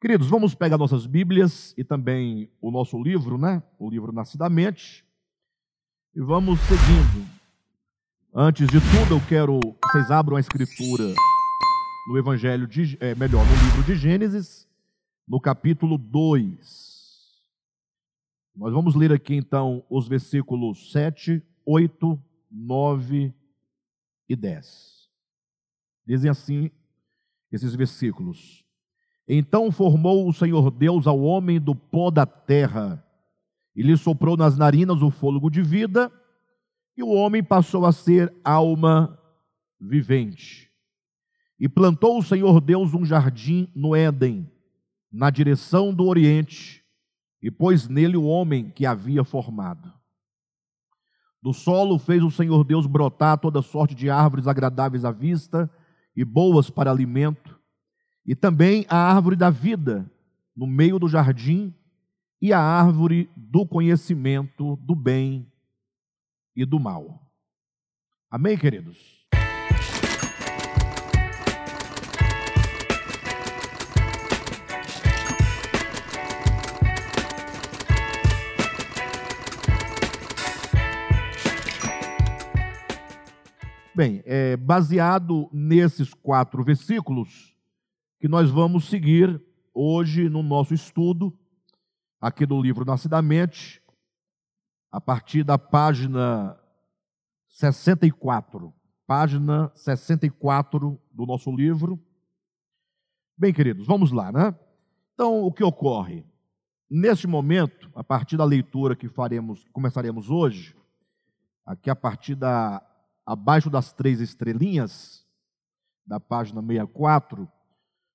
Queridos, vamos pegar nossas Bíblias e também o nosso livro, né? O livro Nascidamente. E vamos seguindo. Antes de tudo, eu quero que vocês abram a escritura no Evangelho de, é, melhor, no livro de Gênesis, no capítulo 2. Nós vamos ler aqui então os versículos 7, 8, 9 e 10. Dizem assim esses versículos: Então formou o Senhor Deus ao homem do pó da terra, e lhe soprou nas narinas o fôlego de vida, e o homem passou a ser alma vivente. E plantou o Senhor Deus um jardim no Éden, na direção do Oriente, e pôs nele o homem que havia formado. Do solo fez o Senhor Deus brotar toda sorte de árvores agradáveis à vista e boas para alimento, e também a árvore da vida no meio do jardim, e a árvore do conhecimento do bem e do mal. Amém, queridos? Bem, é, baseado nesses quatro versículos, que nós vamos seguir hoje no nosso estudo, aqui do livro Nascidamente, a partir da página 64. Página 64 do nosso livro. Bem, queridos, vamos lá, né? Então, o que ocorre? Neste momento, a partir da leitura que faremos, começaremos hoje, aqui a partir da abaixo das três estrelinhas, da página 64,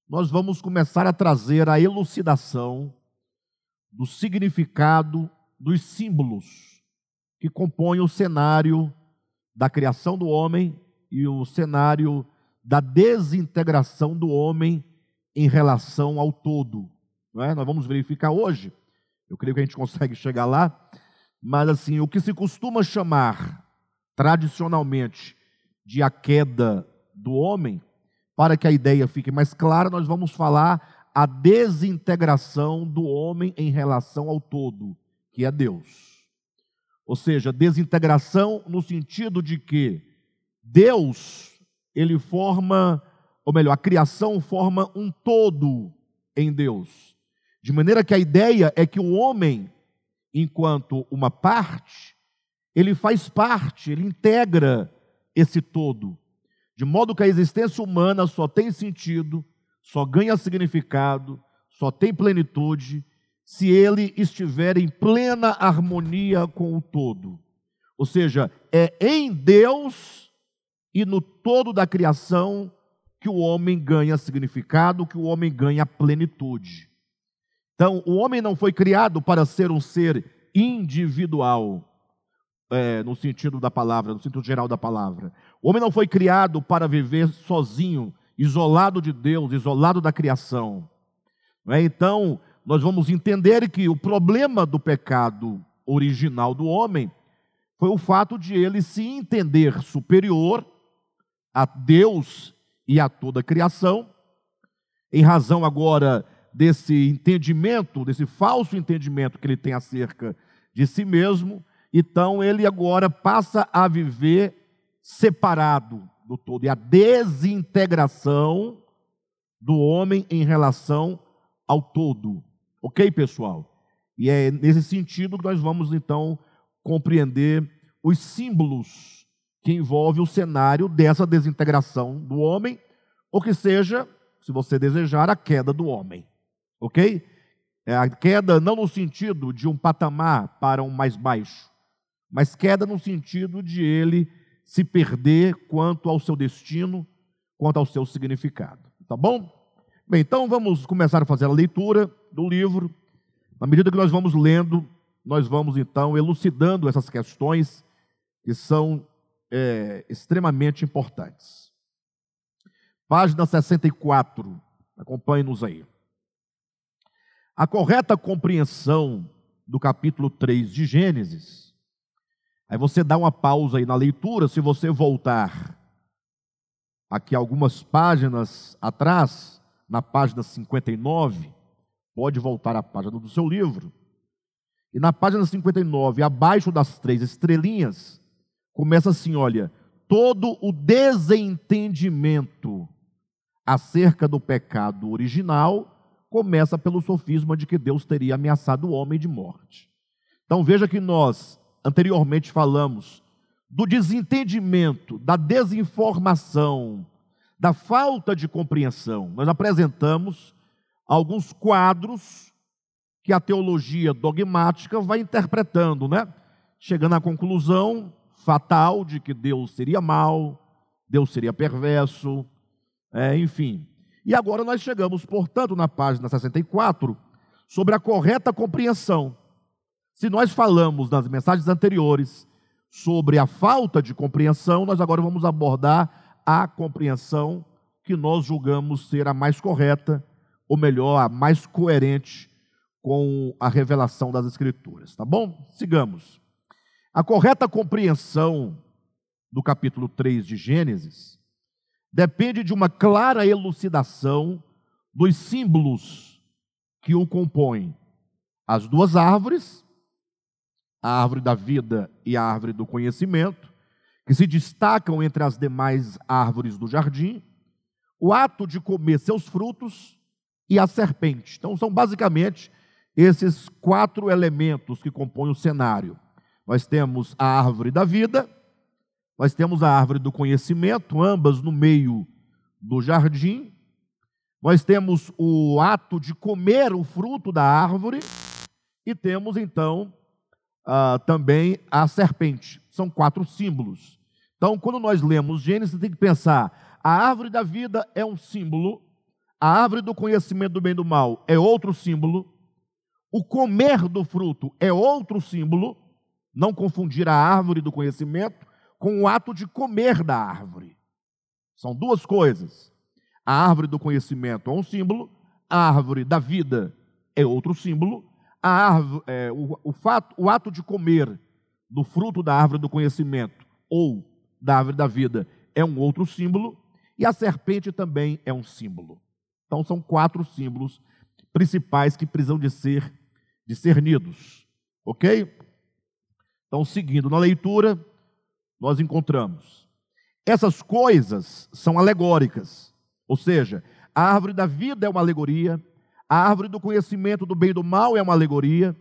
nós vamos começar a trazer a elucidação do significado dos símbolos que compõem o cenário da criação do homem e o cenário da desintegração do homem em relação ao todo. É? Nós vamos verificar hoje, eu creio que a gente consegue chegar lá, mas assim, o que se costuma chamar tradicionalmente de a queda do homem, para que a ideia fique mais clara, nós vamos falar a desintegração do homem em relação ao todo, que é Deus. Ou seja, desintegração no sentido de que Deus, ele forma, ou melhor, a criação forma um todo em Deus. De maneira que a ideia é que o homem, enquanto uma parte, ele faz parte, ele integra esse todo. De modo que a existência humana só tem sentido, só ganha significado, só tem plenitude, se ele estiver em plena harmonia com o todo. Ou seja, é em Deus e no todo da criação que o homem ganha significado, que o homem ganha plenitude. Então, o homem não foi criado para ser um ser individual é, no sentido da palavra, no sentido geral da palavra. O homem não foi criado para viver sozinho, isolado de Deus, isolado da criação. É? Então, nós vamos entender que o problema do pecado original do homem foi o fato de ele se entender superior a Deus e a toda a criação, em razão agora desse entendimento, desse falso entendimento que ele tem acerca de si mesmo, então ele agora passa a viver separado do todo. E a desintegração do homem em relação ao todo. Ok, pessoal? E é nesse sentido que nós vamos então compreender os símbolos que envolvem o cenário dessa desintegração do homem, ou que seja, se você desejar, a queda do homem. Ok? É a queda não no sentido de um patamar para um mais baixo, mas queda no sentido de ele se perder quanto ao seu destino, quanto ao seu significado. Tá bom? Bem, então vamos começar a fazer a leitura do livro. Na medida que nós vamos lendo, nós vamos então elucidando essas questões que são é, extremamente importantes. Página 64, acompanhe-nos aí. A correta compreensão do capítulo 3 de Gênesis Aí você dá uma pausa aí na leitura, se você voltar aqui algumas páginas atrás, na página 59, Pode voltar à página do seu livro. E na página 59, abaixo das três estrelinhas, começa assim: olha, todo o desentendimento acerca do pecado original começa pelo sofisma de que Deus teria ameaçado o homem de morte. Então veja que nós anteriormente falamos do desentendimento, da desinformação, da falta de compreensão. Nós apresentamos alguns quadros que a teologia dogmática vai interpretando, né? Chegando à conclusão fatal de que Deus seria mau, Deus seria perverso, é, enfim. E agora nós chegamos, portanto, na página 64, sobre a correta compreensão. Se nós falamos nas mensagens anteriores sobre a falta de compreensão, nós agora vamos abordar a compreensão que nós julgamos ser a mais correta, ou melhor, a mais coerente com a revelação das Escrituras, tá bom? Sigamos. A correta compreensão do capítulo 3 de Gênesis depende de uma clara elucidação dos símbolos que o compõem. As duas árvores a árvore da vida e a árvore do conhecimento, que se destacam entre as demais árvores do jardim, o ato de comer seus frutos e a serpente. Então, são basicamente esses quatro elementos que compõem o cenário. Nós temos a árvore da vida, nós temos a árvore do conhecimento, ambas no meio do jardim. Nós temos o ato de comer o fruto da árvore e temos então uh, também a serpente. São quatro símbolos. Então, quando nós lemos Gênesis, tem que pensar: a árvore da vida é um símbolo, a árvore do conhecimento do bem e do mal é outro símbolo, o comer do fruto é outro símbolo, não confundir a árvore do conhecimento com o ato de comer da árvore. São duas coisas. A árvore do conhecimento é um símbolo, a árvore da vida é outro símbolo, a árvore, é, o, o, fato, o ato de comer do fruto da árvore do conhecimento ou da árvore da vida é um outro símbolo, e a serpente também é um símbolo. Então são quatro símbolos principais que precisam de ser discernidos. OK? Então, seguindo na leitura, nós encontramos essas coisas são alegóricas. Ou seja, a árvore da vida é uma alegoria, a árvore do conhecimento do bem e do mal é uma alegoria.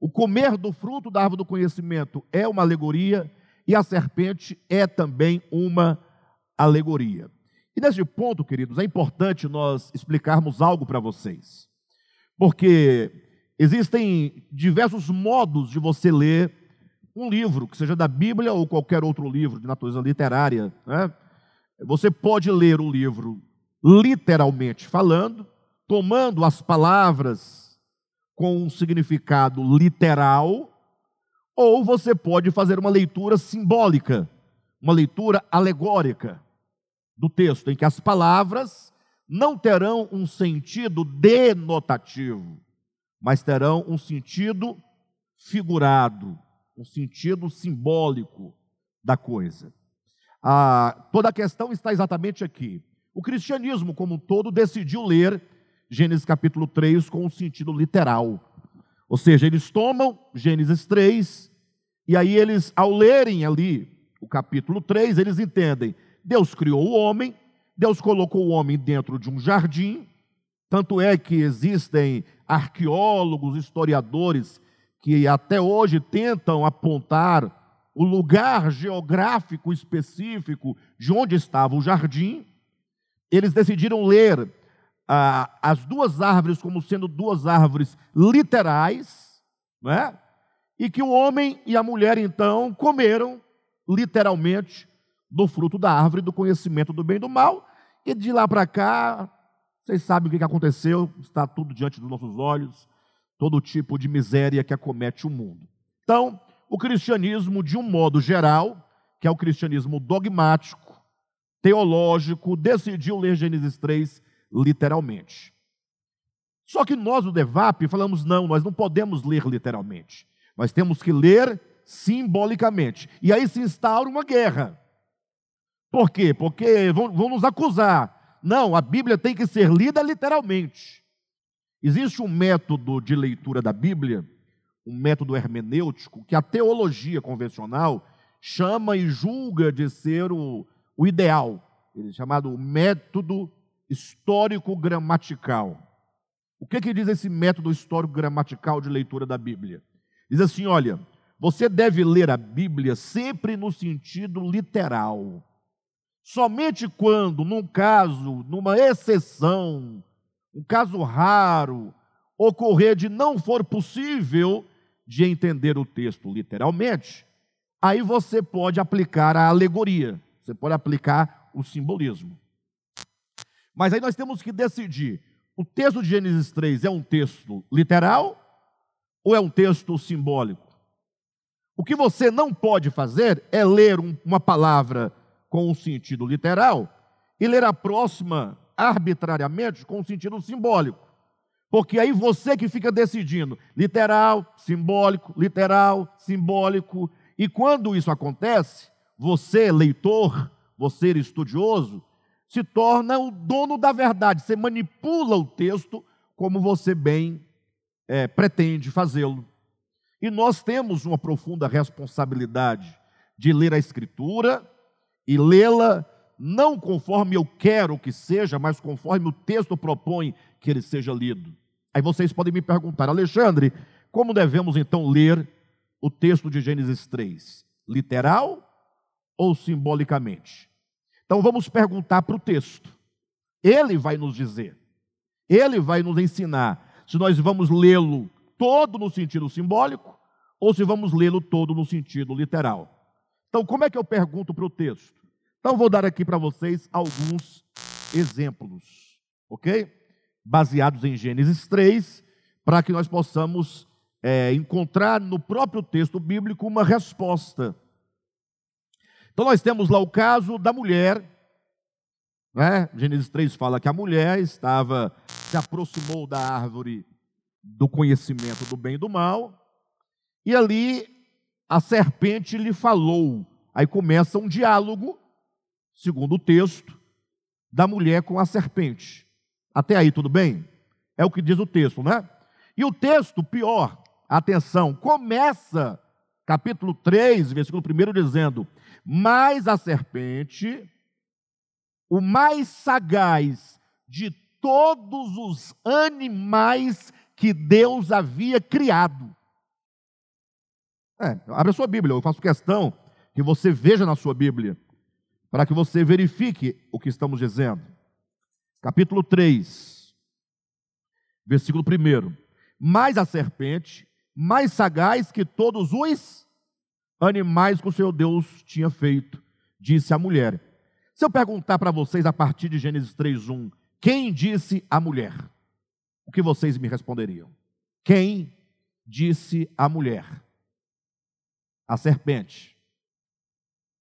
O comer do fruto da árvore do conhecimento é uma alegoria. E a serpente é também uma alegoria. E nesse ponto, queridos, é importante nós explicarmos algo para vocês. Porque existem diversos modos de você ler um livro, que seja da Bíblia ou qualquer outro livro de natureza literária. Né? Você pode ler o livro literalmente falando, tomando as palavras com um significado literal, ou você pode fazer uma leitura simbólica, uma leitura alegórica do texto, em que as palavras não terão um sentido denotativo, mas terão um sentido figurado, um sentido simbólico da coisa. Ah, toda a questão está exatamente aqui. O cristianismo, como um todo, decidiu ler Gênesis capítulo 3 com o sentido literal. Ou seja, eles tomam Gênesis 3 e aí eles, ao lerem ali o capítulo 3, eles entendem: Deus criou o homem, Deus colocou o homem dentro de um jardim, tanto é que existem arqueólogos, historiadores que até hoje tentam apontar o lugar geográfico específico de onde estava o jardim. Eles decidiram ler ah, as duas árvores como sendo duas árvores literais, né? e que o homem e a mulher então comeram literalmente do fruto da árvore do conhecimento do bem e do mal, e de lá para cá, vocês sabem o que aconteceu, está tudo diante dos nossos olhos, todo tipo de miséria que acomete o mundo. Então, o cristianismo, de um modo geral, que é o cristianismo dogmático, teológico, decidiu ler Gênesis 3 literalmente. Só que nós, o DEVAP, falamos: não, nós não podemos ler literalmente. Nós temos que ler simbolicamente. E aí se instaura uma guerra. Por quê? Porque vão, vão nos acusar. Não, a Bíblia tem que ser lida literalmente. Existe um método de leitura da Bíblia, um método hermenêutico, que a teologia convencional chama e julga de ser o, o ideal, ele é chamado método histórico-gramatical. O que, que diz esse método histórico-gramatical de leitura da Bíblia? Diz assim: olha, você deve ler a Bíblia sempre no sentido literal. Somente quando, num caso, numa exceção, um caso raro, ocorrer de não for possível de entender o texto literalmente, aí você pode aplicar a alegoria, você pode aplicar o simbolismo. Mas aí nós temos que decidir: o texto de Gênesis 3 é um texto literal ou é um texto simbólico? O que você não pode fazer é ler uma palavra com um sentido literal e ler a próxima arbitrariamente com um sentido simbólico. Porque aí você que fica decidindo, literal, simbólico, literal, simbólico. E quando isso acontece, você, leitor, você, estudioso, se torna o dono da verdade. Você manipula o texto como você bem é, pretende fazê-lo. E nós temos uma profunda responsabilidade de ler a Escritura e lê-la não conforme eu quero que seja, mas conforme o texto propõe que ele seja lido. Aí vocês podem me perguntar, Alexandre, como devemos então ler o texto de Gênesis 3? Literal ou simbolicamente? Então vamos perguntar para o texto. Ele vai nos dizer, ele vai nos ensinar se nós vamos lê-lo todo no sentido simbólico ou se vamos lê-lo todo no sentido literal. Então, como é que eu pergunto para o texto? Então, vou dar aqui para vocês alguns exemplos, ok? Baseados em Gênesis 3, para que nós possamos é, encontrar no próprio texto bíblico uma resposta. Então, nós temos lá o caso da mulher, né? Gênesis 3 fala que a mulher estava, se aproximou da árvore do conhecimento do bem e do mal, e ali a serpente lhe falou. Aí começa um diálogo segundo o texto, da mulher com a serpente. Até aí, tudo bem? É o que diz o texto, né? E o texto, pior, atenção, começa, capítulo 3, versículo 1, dizendo: Mas a serpente, o mais sagaz de todos os animais que Deus havia criado. É, abre a sua Bíblia, eu faço questão que você veja na sua Bíblia para que você verifique o que estamos dizendo. Capítulo 3, versículo 1. Mais a serpente, mais sagaz que todos os animais que o Senhor Deus tinha feito, disse a mulher. Se eu perguntar para vocês a partir de Gênesis 3:1, quem disse a mulher? O que vocês me responderiam? Quem disse a mulher? A serpente.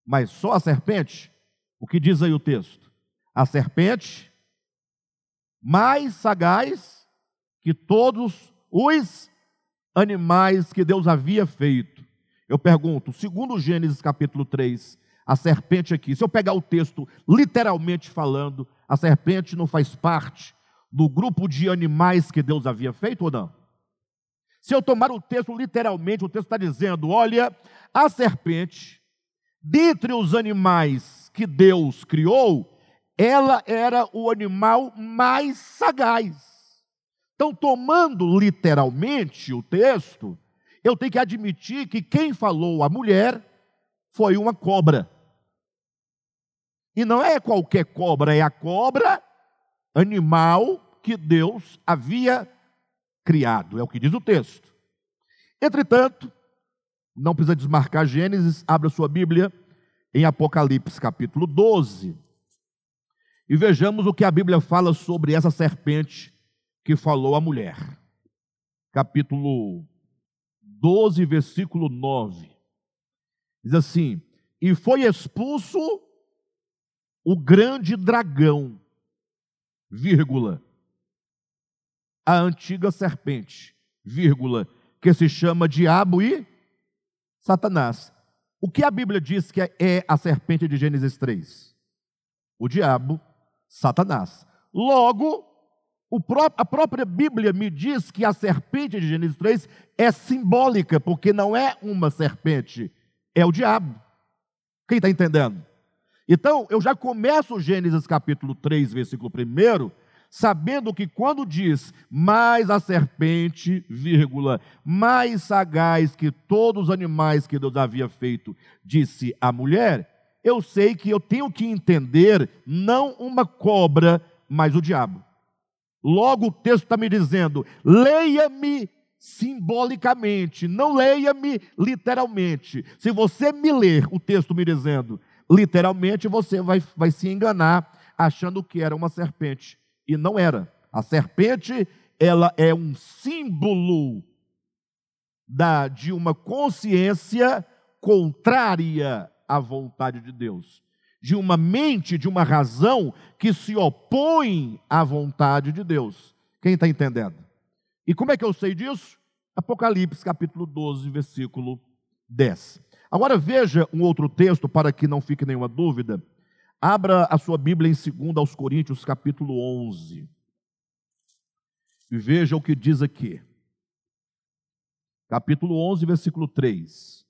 Mas só a serpente? O que diz aí o texto? A serpente, mais sagaz que todos os animais que Deus havia feito. Eu pergunto, segundo Gênesis capítulo 3, a serpente aqui, se eu pegar o texto literalmente falando, a serpente não faz parte do grupo de animais que Deus havia feito ou não? Se eu tomar o texto literalmente, o texto está dizendo: olha, a serpente, dentre os animais que Deus criou, ela era o animal mais sagaz. Então, tomando literalmente o texto, eu tenho que admitir que quem falou a mulher foi uma cobra. E não é qualquer cobra, é a cobra animal que Deus havia criado, é o que diz o texto. Entretanto, não precisa desmarcar Gênesis, abra sua Bíblia em Apocalipse capítulo 12 e vejamos o que a Bíblia fala sobre essa serpente que falou à mulher. Capítulo 12, versículo 9. Diz assim: E foi expulso o grande dragão, vírgula, a antiga serpente, vírgula, que se chama Diabo e Satanás. O que a Bíblia diz que é a serpente de Gênesis 3? O diabo, Satanás. Logo, a própria Bíblia me diz que a serpente de Gênesis 3 é simbólica, porque não é uma serpente, é o diabo. Quem está entendendo? Então, eu já começo Gênesis capítulo 3, versículo 1, sabendo que quando diz, mais a serpente, vírgula, mais sagaz que todos os animais que Deus havia feito, disse a mulher, eu sei que eu tenho que entender não uma cobra, mas o diabo. Logo o texto está me dizendo: leia-me simbolicamente, não leia-me literalmente. Se você me ler o texto me dizendo literalmente, você vai, vai se enganar achando que era uma serpente. E não era. A serpente, ela é um símbolo da, de uma consciência contrária à vontade de Deus de uma mente, de uma razão que se opõe à vontade de Deus. Quem está entendendo? E como é que eu sei disso? Apocalipse capítulo 12, versículo 10. Agora veja um outro texto para que não fique nenhuma dúvida. Abra a sua Bíblia em 2 aos Coríntios capítulo 11. E veja o que diz aqui. Capítulo 11, versículo 3.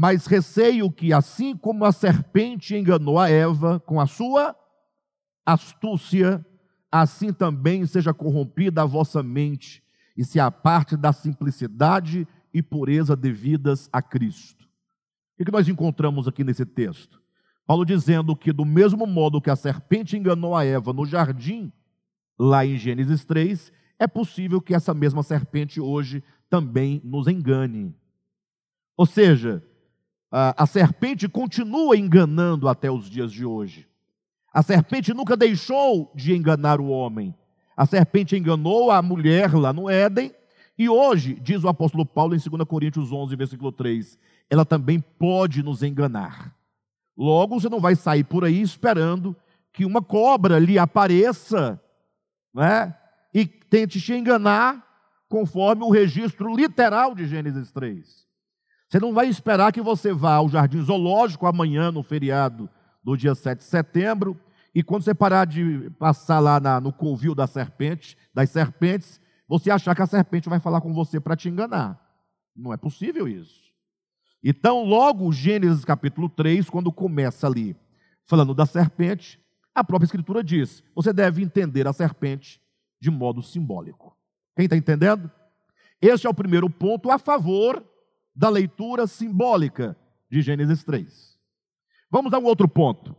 Mas receio que, assim como a serpente enganou a Eva com a sua astúcia, assim também seja corrompida a vossa mente e se aparte da simplicidade e pureza devidas a Cristo. O que nós encontramos aqui nesse texto? Paulo dizendo que, do mesmo modo que a serpente enganou a Eva no jardim, lá em Gênesis 3, é possível que essa mesma serpente hoje também nos engane. Ou seja, a, serpente continua enganando até os dias de hoje. A serpente nunca deixou de enganar o homem. A serpente enganou a mulher lá no Éden, e hoje, diz o apóstolo Paulo em 2 Coríntios 11, versículo 3, ela também pode nos enganar. Logo, você não vai sair por aí esperando que uma cobra lhe apareça né, e tente te enganar, conforme o registro literal de Gênesis 3. Você não vai esperar que você vá ao Jardim Zoológico amanhã, no feriado do dia 7 de setembro, e quando você parar de passar lá na, no covil da serpente, das serpentes, você achar que a serpente vai falar com você para te enganar. Não é possível isso. Então, logo, Gênesis capítulo 3, quando começa ali, falando da serpente, a própria Escritura diz: você deve entender a serpente de modo simbólico. Quem está entendendo? Este é o primeiro ponto a favor da leitura simbólica de Gênesis 3. Vamos a um outro ponto.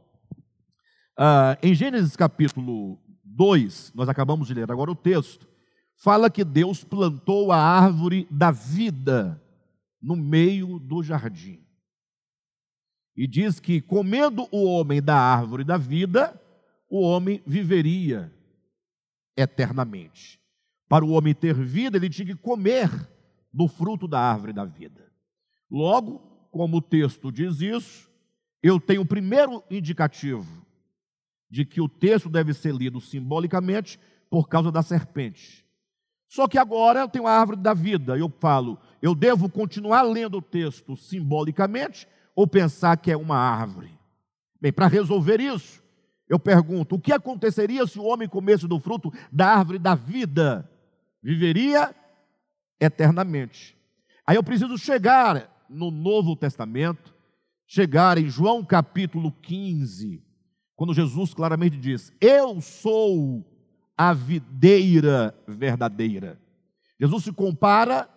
Uh, em Gênesis capítulo 2, nós acabamos de ler agora o texto, fala que Deus plantou a árvore da vida no meio do jardim. E diz que, comendo o homem da árvore da vida, o homem viveria eternamente. Para o homem ter vida, ele tinha que comer do fruto da árvore da vida. Logo, como o texto diz isso, eu tenho o primeiro indicativo de que o texto deve ser lido simbolicamente por causa da serpente. Só que agora eu tenho a árvore da vida, eu falo, eu devo continuar lendo o texto simbolicamente ou pensar que é uma árvore? Bem, para resolver isso, eu pergunto: o que aconteceria se o homem comesse do fruto da árvore da vida? Viveria eternamente. Aí eu preciso chegar no Novo Testamento, chegar em João capítulo 15, quando Jesus claramente diz: Eu sou a videira verdadeira. Jesus se compara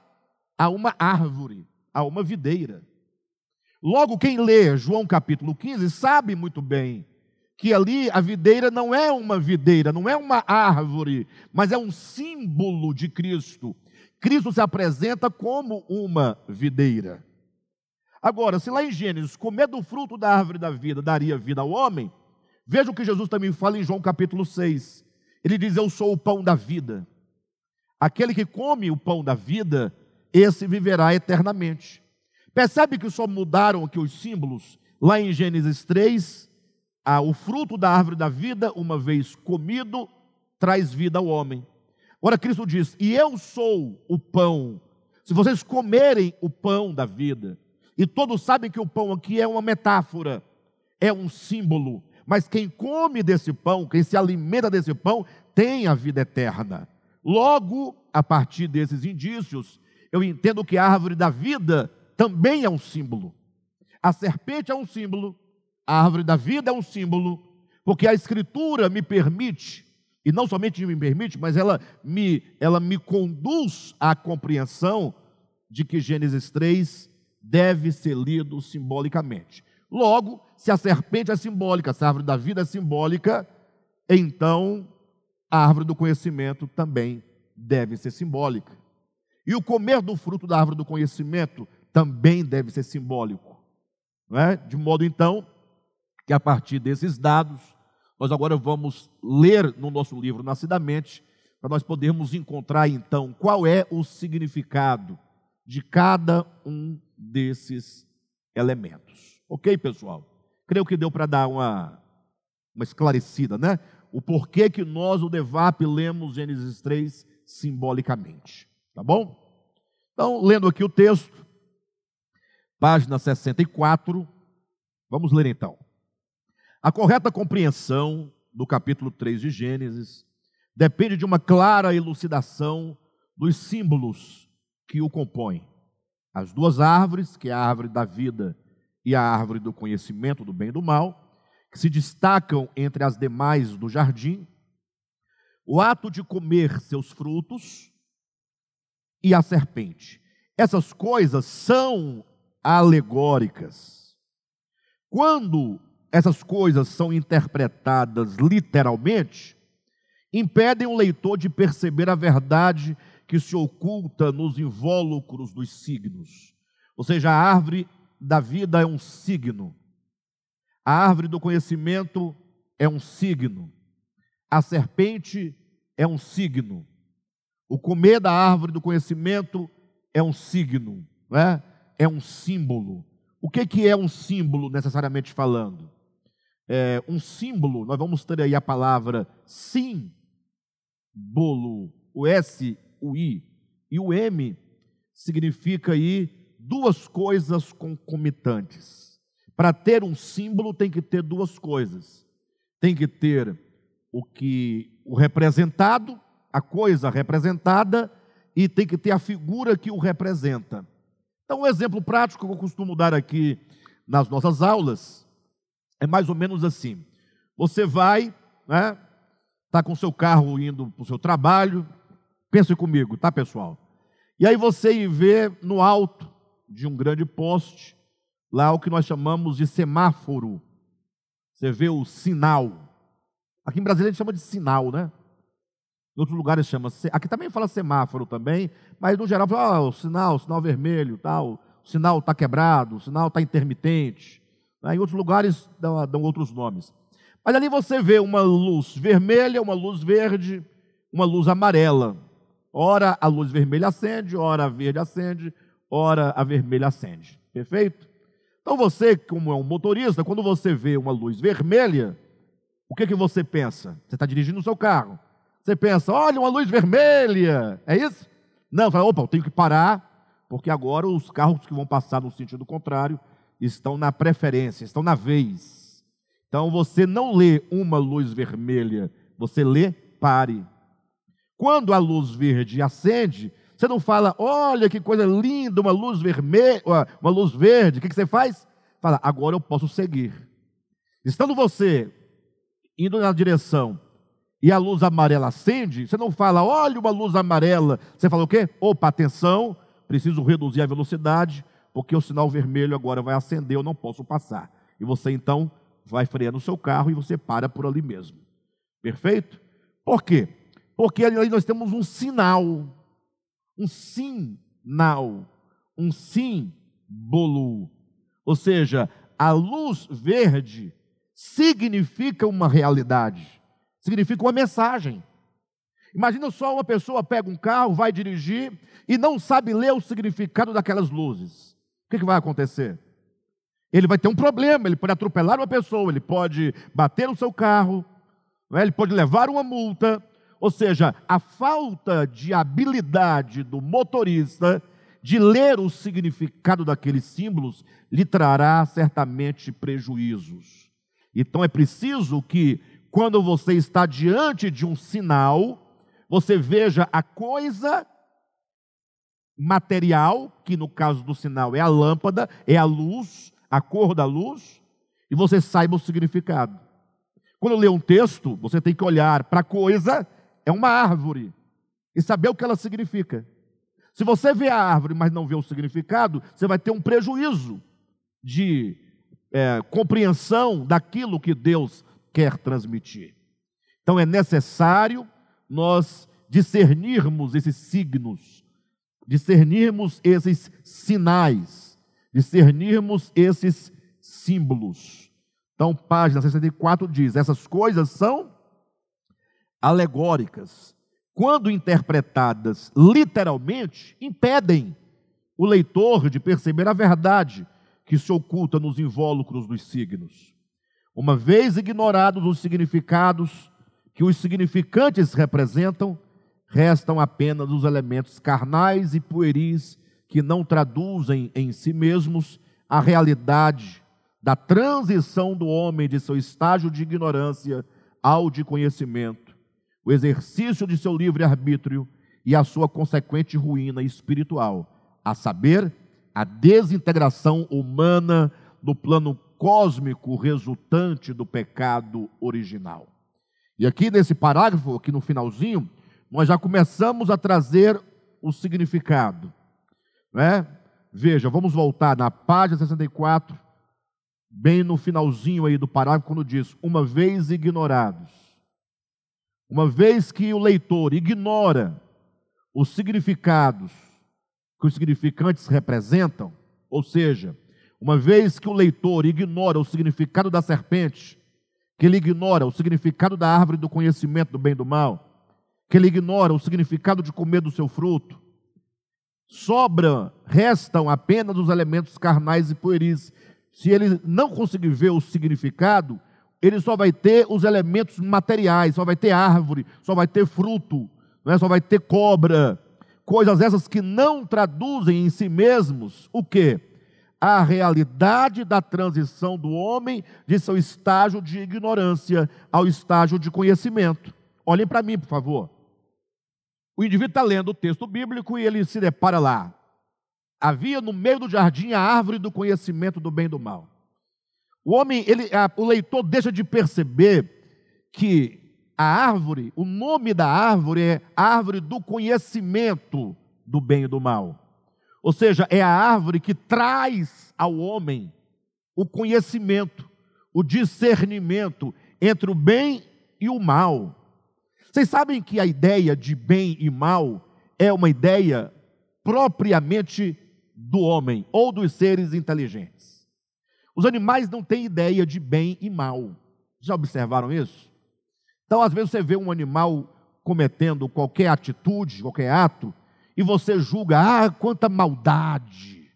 a uma árvore, a uma videira. Logo, quem lê João capítulo 15 sabe muito bem que ali a videira não é uma videira, não é uma árvore, mas é um símbolo de Cristo. Cristo se apresenta como uma videira. Agora, se lá em Gênesis, comer do fruto da árvore da vida daria vida ao homem, veja o que Jesus também fala em João capítulo 6. Ele diz: Eu sou o pão da vida. Aquele que come o pão da vida, esse viverá eternamente. Percebe que só mudaram aqui os símbolos? Lá em Gênesis 3, ah, o fruto da árvore da vida, uma vez comido, traz vida ao homem. Agora Cristo diz: E eu sou o pão. Se vocês comerem o pão da vida, e todos sabem que o pão aqui é uma metáfora, é um símbolo. mas quem come desse pão, quem se alimenta desse pão, tem a vida eterna. Logo, a partir desses indícios, eu entendo que a árvore da vida também é um símbolo. A serpente é um símbolo, a árvore da vida é um símbolo, porque a Escritura me permite, e não somente me permite, mas ela me, ela me conduz à compreensão de que Gênesis 3 deve ser lido simbolicamente. Logo, se a serpente é simbólica, se a árvore da vida é simbólica, então a árvore do conhecimento também deve ser simbólica. E o comer do fruto da árvore do conhecimento também deve ser simbólico. É? De modo então que a partir desses dados, nós agora vamos ler no nosso livro Nascidamente, para nós podermos encontrar então qual é o significado de cada um desses elementos. Ok, pessoal? Creio que deu para dar uma, uma esclarecida, né? O porquê que nós, o DEVAP, lemos Gênesis 3 simbolicamente. Tá bom? Então, lendo aqui o texto, página 64, vamos ler então. A correta compreensão do capítulo 3 de Gênesis depende de uma clara elucidação dos símbolos que o compõem. As duas árvores, que é a árvore da vida e a árvore do conhecimento do bem e do mal, que se destacam entre as demais do jardim, o ato de comer seus frutos e a serpente. Essas coisas são alegóricas. Quando essas coisas são interpretadas literalmente, impedem o leitor de perceber a verdade que se oculta nos invólucros dos signos. Ou seja, a árvore da vida é um signo, a árvore do conhecimento é um signo, a serpente é um signo, o comer da árvore do conhecimento é um signo, é? é um símbolo. O que, que é um símbolo, necessariamente falando? É, um símbolo, nós vamos ter aí a palavra sim, bolo, o S o I. E o M significa aí duas coisas concomitantes. Para ter um símbolo tem que ter duas coisas. Tem que ter o que o representado, a coisa representada, e tem que ter a figura que o representa. Então, um exemplo prático que eu costumo dar aqui nas nossas aulas é mais ou menos assim: você vai, né, está com seu carro indo para o seu trabalho, Pense comigo, tá, pessoal? E aí você vê no alto de um grande poste, lá o que nós chamamos de semáforo. Você vê o sinal. Aqui em Brasília a gente chama de sinal, né? Em outros lugares chama. Aqui também fala semáforo também, mas no geral fala, oh, o sinal, o sinal vermelho, tal, o sinal está quebrado, o sinal está intermitente. Em outros lugares dão, dão outros nomes. Mas ali você vê uma luz vermelha, uma luz verde, uma luz amarela. Ora a luz vermelha acende, ora a verde acende, ora a vermelha acende. Perfeito? Então você, como é um motorista, quando você vê uma luz vermelha, o que, que você pensa? Você está dirigindo o seu carro. Você pensa, olha, uma luz vermelha. É isso? Não, fala, opa, eu tenho que parar, porque agora os carros que vão passar no sentido contrário estão na preferência, estão na vez. Então você não lê uma luz vermelha, você lê pare. Quando a luz verde acende, você não fala, olha que coisa linda, uma luz vermelha, uma luz verde. O que você faz? Fala, agora eu posso seguir. Estando você indo na direção e a luz amarela acende, você não fala, olha uma luz amarela. Você fala o quê? Opa, atenção, preciso reduzir a velocidade, porque o sinal vermelho agora vai acender, eu não posso passar. E você então vai freando o seu carro e você para por ali mesmo. Perfeito? Por quê? Porque ali nós temos um sinal, um sinal, um símbolo. Ou seja, a luz verde significa uma realidade, significa uma mensagem. Imagina só uma pessoa pega um carro, vai dirigir e não sabe ler o significado daquelas luzes. O que, que vai acontecer? Ele vai ter um problema, ele pode atropelar uma pessoa, ele pode bater no seu carro, é? ele pode levar uma multa, ou seja, a falta de habilidade do motorista de ler o significado daqueles símbolos lhe trará certamente prejuízos. Então é preciso que, quando você está diante de um sinal, você veja a coisa material, que no caso do sinal é a lâmpada, é a luz, a cor da luz, e você saiba o significado. Quando lê um texto, você tem que olhar para a coisa, é uma árvore, e saber o que ela significa. Se você vê a árvore, mas não vê o significado, você vai ter um prejuízo de é, compreensão daquilo que Deus quer transmitir. Então é necessário nós discernirmos esses signos, discernirmos esses sinais, discernirmos esses símbolos. Então, página 64 diz: essas coisas são alegóricas. Quando interpretadas literalmente, impedem o leitor de perceber a verdade que se oculta nos invólucros dos signos. Uma vez ignorados os significados que os significantes representam, restam apenas os elementos carnais e pueris que não traduzem em si mesmos a realidade da transição do homem de seu estágio de ignorância ao de conhecimento, o exercício de seu livre-arbítrio e a sua consequente ruína espiritual, a saber, a desintegração humana no plano cósmico resultante do pecado original. E aqui nesse parágrafo, aqui no finalzinho, nós já começamos a trazer o significado. Né? Veja, vamos voltar na página 64, bem no finalzinho aí do parágrafo, quando diz: uma vez ignorados, uma vez que o leitor ignora os significados que os significantes representam, ou seja, uma vez que o leitor ignora o significado da serpente, que ele ignora o significado da árvore do conhecimento do bem e do mal, que ele ignora o significado de comer do seu fruto. Sobra, restam apenas os elementos carnais e pueris. Se ele não conseguir ver o significado, ele só vai ter os elementos materiais, só vai ter árvore, só vai ter fruto, né? só vai ter cobra, coisas essas que não traduzem em si mesmos o que? A realidade da transição do homem de seu estágio de ignorância ao estágio de conhecimento. Olhem para mim, por favor. O indivíduo está lendo o texto bíblico e ele se depara lá. Havia no meio do jardim a árvore do conhecimento do bem e do mal. O homem, ele, a, o leitor deixa de perceber que a árvore, o nome da árvore é árvore do conhecimento do bem e do mal. Ou seja, é a árvore que traz ao homem o conhecimento, o discernimento entre o bem e o mal. Vocês sabem que a ideia de bem e mal é uma ideia propriamente do homem ou dos seres inteligentes. Os animais não têm ideia de bem e mal. Já observaram isso? Então, às vezes, você vê um animal cometendo qualquer atitude, qualquer ato, e você julga, ah, quanta maldade.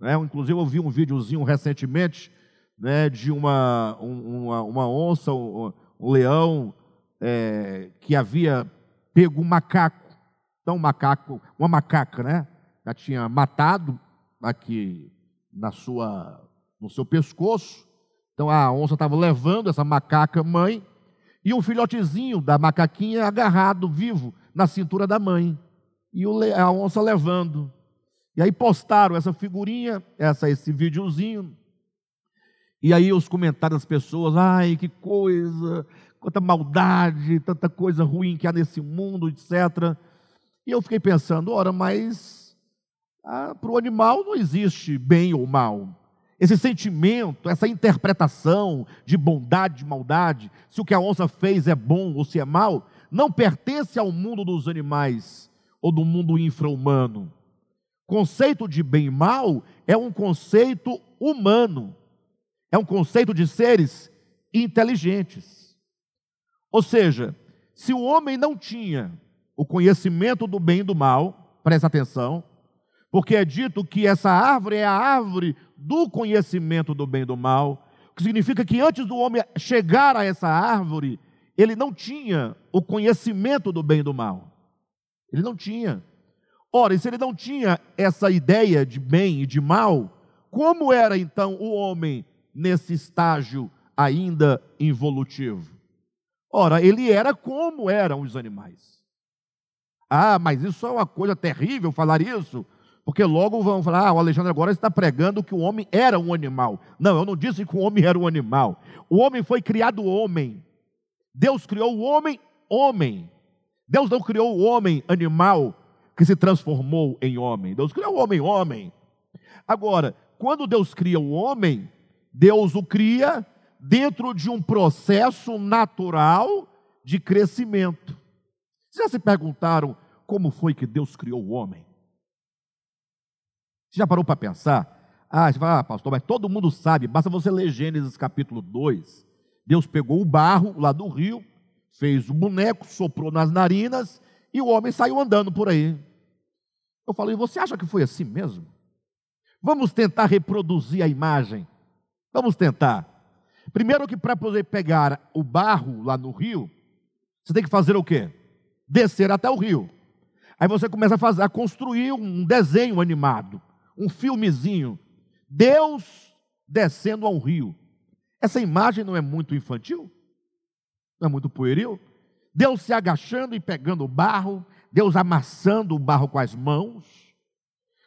Né? Inclusive, eu vi um videozinho recentemente né, de uma, uma, uma onça, um, um leão é, que havia pego um macaco. Então, um macaco, uma macaca, né? Já tinha matado aqui na sua, no seu pescoço. Então a onça estava levando essa macaca mãe e um filhotezinho da macaquinha agarrado vivo na cintura da mãe. E a onça levando. E aí postaram essa figurinha, essa, esse videozinho. E aí os comentários das pessoas, ai, que coisa, quanta maldade, tanta coisa ruim que há nesse mundo, etc. E eu fiquei pensando, ora, mas ah, para o animal não existe bem ou mal. Esse sentimento, essa interpretação de bondade, de maldade, se o que a onça fez é bom ou se é mal, não pertence ao mundo dos animais ou do mundo infra-humano. Conceito de bem e mal é um conceito humano, é um conceito de seres inteligentes. Ou seja, se o homem não tinha o conhecimento do bem e do mal, presta atenção, porque é dito que essa árvore é a árvore do conhecimento do bem e do mal, o que significa que antes do homem chegar a essa árvore, ele não tinha o conhecimento do bem e do mal. Ele não tinha. Ora, e se ele não tinha essa ideia de bem e de mal, como era então o homem nesse estágio ainda involutivo? Ora, ele era como eram os animais. Ah, mas isso é uma coisa terrível falar isso, porque logo vão falar, ah, o Alexandre agora está pregando que o homem era um animal. Não, eu não disse que o homem era um animal. O homem foi criado homem. Deus criou o homem homem. Deus não criou o homem animal que se transformou em homem. Deus criou o homem homem. Agora, quando Deus cria o homem, Deus o cria dentro de um processo natural de crescimento. Vocês já se perguntaram como foi que Deus criou o homem? Você já parou para pensar? Ah, você fala, ah, pastor, mas todo mundo sabe, basta você ler Gênesis capítulo 2. Deus pegou o barro lá do rio, fez o boneco, soprou nas narinas e o homem saiu andando por aí. Eu falei, você acha que foi assim mesmo? Vamos tentar reproduzir a imagem. Vamos tentar. Primeiro que para poder pegar o barro lá no rio, você tem que fazer o quê? Descer até o rio. Aí você começa a, fazer, a construir um desenho animado, um filmezinho. Deus descendo ao rio. Essa imagem não é muito infantil? Não é muito pueril? Deus se agachando e pegando o barro, Deus amassando o barro com as mãos,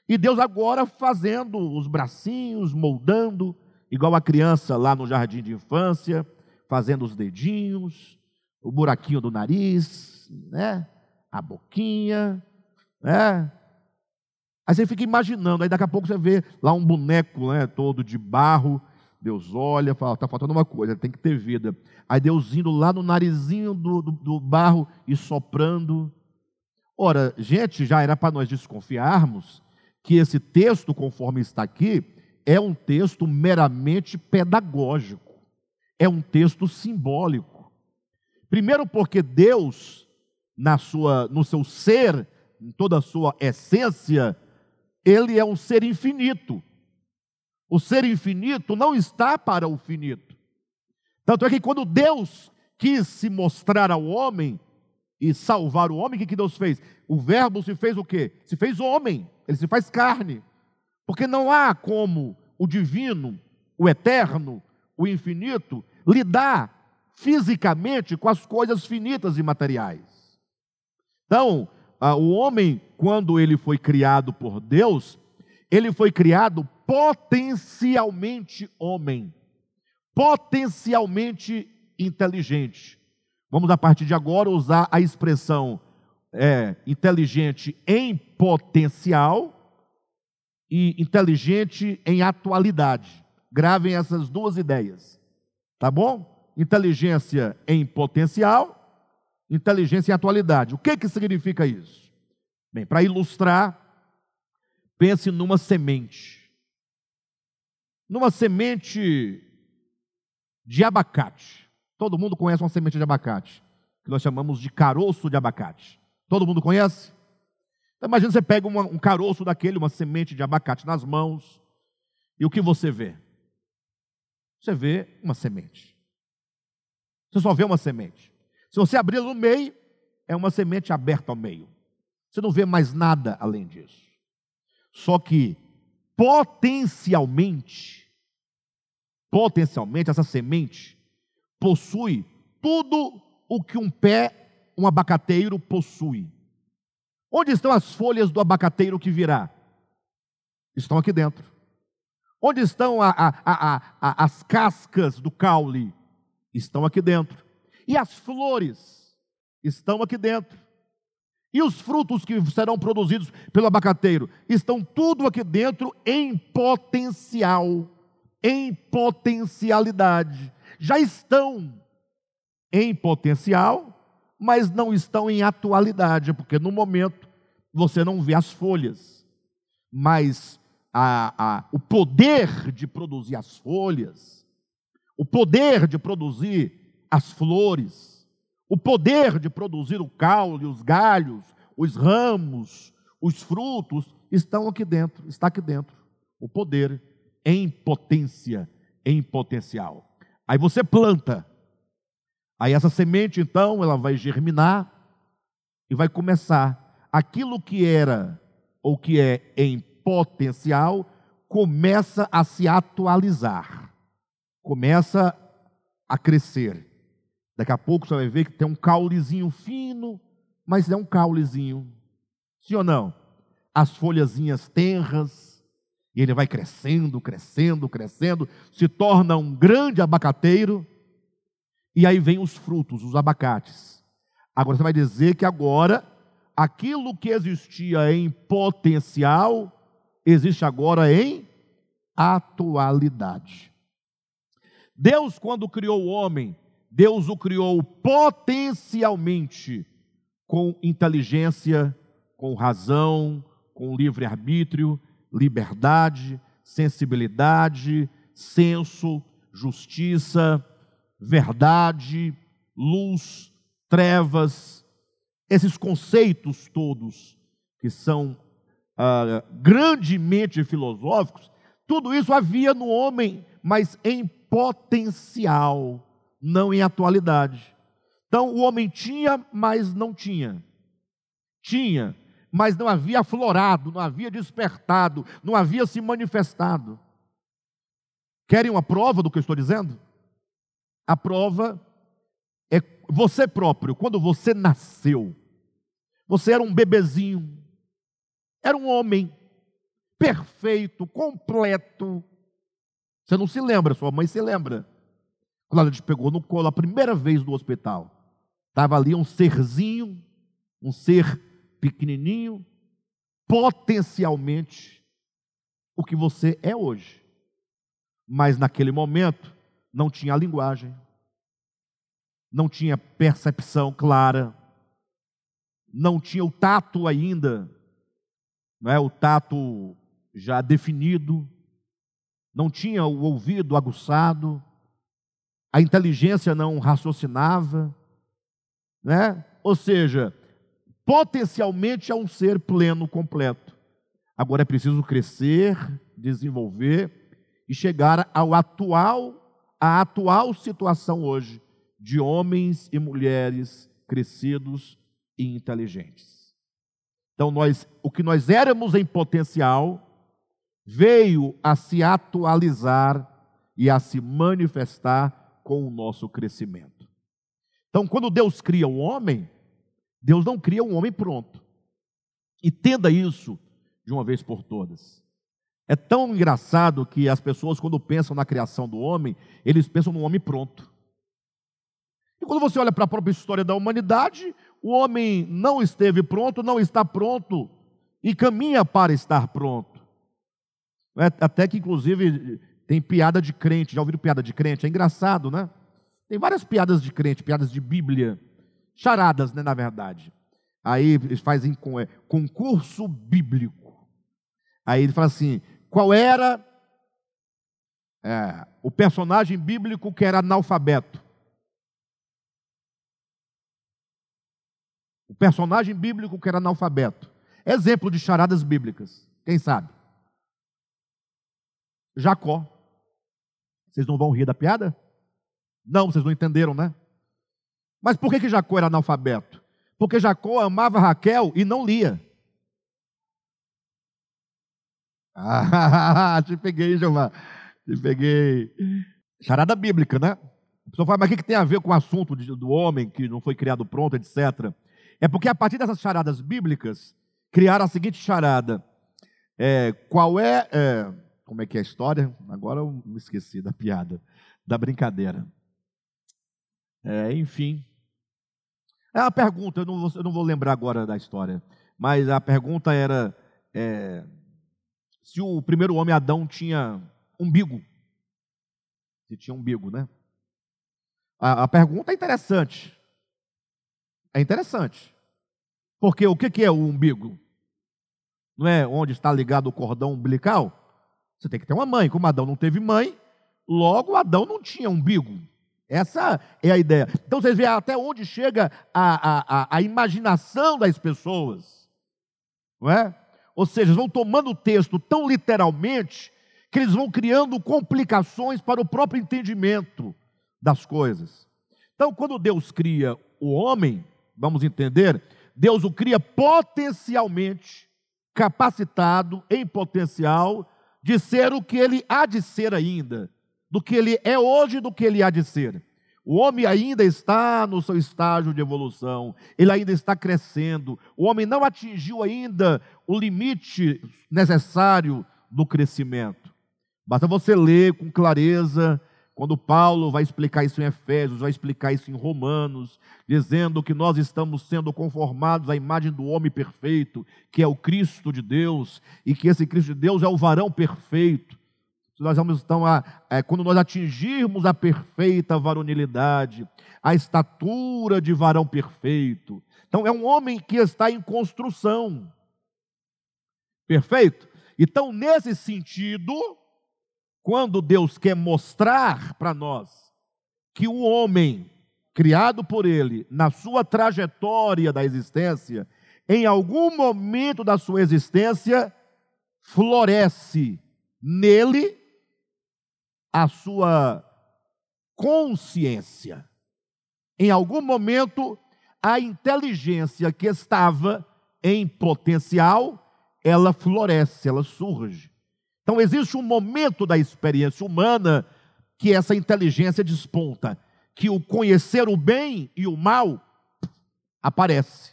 e Deus agora fazendo os bracinhos, moldando, igual a criança lá no jardim de infância, fazendo os dedinhos, o buraquinho do nariz, né? A boquinha, né? Aí você fica imaginando, aí daqui a pouco você vê lá um boneco, né, todo de barro, Deus olha, fala, está faltando uma coisa, tem que ter vida. Aí Deus indo lá no narizinho do, do, do barro e soprando. Ora, gente, já era para nós desconfiarmos que esse texto, conforme está aqui, é um texto meramente pedagógico, é um texto simbólico. Primeiro porque Deus, na sua, no seu ser, em toda a sua essência, ele é um ser infinito. O ser infinito não está para o finito. Tanto é que quando Deus quis se mostrar ao homem e salvar o homem, o que, que Deus fez? O verbo se fez o quê? Se fez homem, ele se faz carne. Porque não há como o divino, o eterno, o infinito, lidar fisicamente com as coisas finitas e materiais. Então, o homem, quando ele foi criado por Deus, ele foi criado potencialmente homem, potencialmente inteligente. Vamos, a partir de agora, usar a expressão é, inteligente em potencial e inteligente em atualidade. Gravem essas duas ideias, tá bom? Inteligência em potencial, inteligência em atualidade. O que, que significa isso? Bem, para ilustrar, pense numa semente. Numa semente de abacate. Todo mundo conhece uma semente de abacate, que nós chamamos de caroço de abacate. Todo mundo conhece? Então, imagina você pega uma, um caroço daquele, uma semente de abacate nas mãos, e o que você vê? Você vê uma semente. Você só vê uma semente. Se você abrir no meio, é uma semente aberta ao meio. Você não vê mais nada além disso. Só que potencialmente, potencialmente essa semente possui tudo o que um pé, um abacateiro possui. Onde estão as folhas do abacateiro que virá? Estão aqui dentro. Onde estão a, a, a, as cascas do caule? Estão aqui dentro. E as flores? Estão aqui dentro. E os frutos que serão produzidos pelo abacateiro? Estão tudo aqui dentro em potencial, em potencialidade. Já estão em potencial, mas não estão em atualidade, porque no momento você não vê as folhas, mas a, a, o poder de produzir as folhas, o poder de produzir as flores, o poder de produzir o caule, os galhos, os ramos, os frutos, estão aqui dentro, está aqui dentro. O poder em potência, em potencial. Aí você planta, Aí essa semente, então, ela vai germinar e vai começar. Aquilo que era ou que é em potencial começa a se atualizar, começa a crescer. Daqui a pouco você vai ver que tem um caulezinho fino, mas é um caulezinho. Sim ou não? As folhazinhas tenras, e ele vai crescendo, crescendo, crescendo, se torna um grande abacateiro, e aí vem os frutos, os abacates. Agora você vai dizer que agora aquilo que existia em potencial existe agora em atualidade. Deus, quando criou o homem, Deus o criou potencialmente com inteligência, com razão, com livre-arbítrio, liberdade, sensibilidade, senso, justiça, verdade, luz, trevas, esses conceitos todos que são ah, grandemente filosóficos, tudo isso havia no homem, mas em potencial, não em atualidade. Então o homem tinha, mas não tinha. Tinha, mas não havia aflorado, não havia despertado, não havia se manifestado. Querem uma prova do que eu estou dizendo? A prova é você próprio, quando você nasceu. Você era um bebezinho, era um homem perfeito, completo. Você não se lembra, sua mãe se lembra. Quando ela te pegou no colo a primeira vez no hospital, estava ali um serzinho, um ser pequenininho, potencialmente o que você é hoje. Mas naquele momento não tinha linguagem, não tinha percepção clara, não tinha o tato ainda não é, o tato já definido, não tinha o ouvido aguçado, a inteligência não raciocinava, né? Ou seja, potencialmente é um ser pleno, completo. Agora é preciso crescer, desenvolver e chegar ao atual, à atual situação hoje de homens e mulheres crescidos e inteligentes. Então, nós, o que nós éramos em potencial veio a se atualizar e a se manifestar com o nosso crescimento. Então, quando Deus cria o homem, Deus não cria um homem pronto. Entenda isso de uma vez por todas. É tão engraçado que as pessoas, quando pensam na criação do homem, eles pensam no homem pronto. E quando você olha para a própria história da humanidade, o homem não esteve pronto, não está pronto e caminha para estar pronto. É, até que, inclusive, tem piada de crente. Já ouviram piada de crente? É engraçado, né? Tem várias piadas de crente, piadas de Bíblia, charadas, né, na verdade. Aí eles fazem é, concurso bíblico. Aí ele fala assim: qual era é, o personagem bíblico que era analfabeto? O personagem bíblico que era analfabeto. Exemplo de charadas bíblicas. Quem sabe? Jacó. Vocês não vão rir da piada? Não, vocês não entenderam, né? Mas por que, que Jacó era analfabeto? Porque Jacó amava Raquel e não lia. Ah, te peguei, Jeová. Te peguei. Charada bíblica, né? A pessoa fala, mas o que tem a ver com o assunto do homem que não foi criado pronto, etc. É porque a partir dessas charadas bíblicas, criaram a seguinte charada. É, qual é, é, Como é que é a história? Agora eu me esqueci da piada, da brincadeira. É, enfim. É uma pergunta, eu não, vou, eu não, vou, lembrar agora da história, mas a pergunta era é, se o primeiro homem Adão tinha umbigo. Se tinha umbigo, né? A, a pergunta é interessante. É interessante. Porque o que é o umbigo? Não é onde está ligado o cordão umbilical? Você tem que ter uma mãe. Como Adão não teve mãe, logo Adão não tinha umbigo. Essa é a ideia. Então vocês veem até onde chega a, a, a, imaginação das pessoas. Não é? Ou seja, vão tomando o texto tão literalmente que eles vão criando complicações para o próprio entendimento das coisas. Então, quando Deus cria o homem, vamos entender, Deus o cria potencialmente capacitado, em potencial, de ser o que ele há de ser ainda, do que ele é hoje, do que ele há de ser. O homem ainda está no seu estágio de evolução, ele ainda está crescendo. O homem não atingiu ainda o limite necessário do crescimento. Basta você ler com clareza quando Paulo vai explicar isso em Efésios, vai explicar isso em Romanos, dizendo que nós estamos sendo conformados à imagem do homem perfeito, que é o Cristo de Deus, e que esse Cristo de Deus é o varão perfeito. Nós vamos então a, é, quando nós atingirmos a perfeita varonilidade, a estatura de varão perfeito. Então é um homem que está em construção. Perfeito? Então, nesse sentido, quando Deus quer mostrar para nós que o homem, criado por Ele, na sua trajetória da existência, em algum momento da sua existência, floresce nele a sua consciência. Em algum momento, a inteligência que estava em potencial, ela floresce, ela surge. Então, existe um momento da experiência humana que essa inteligência desponta, que o conhecer o bem e o mal aparece.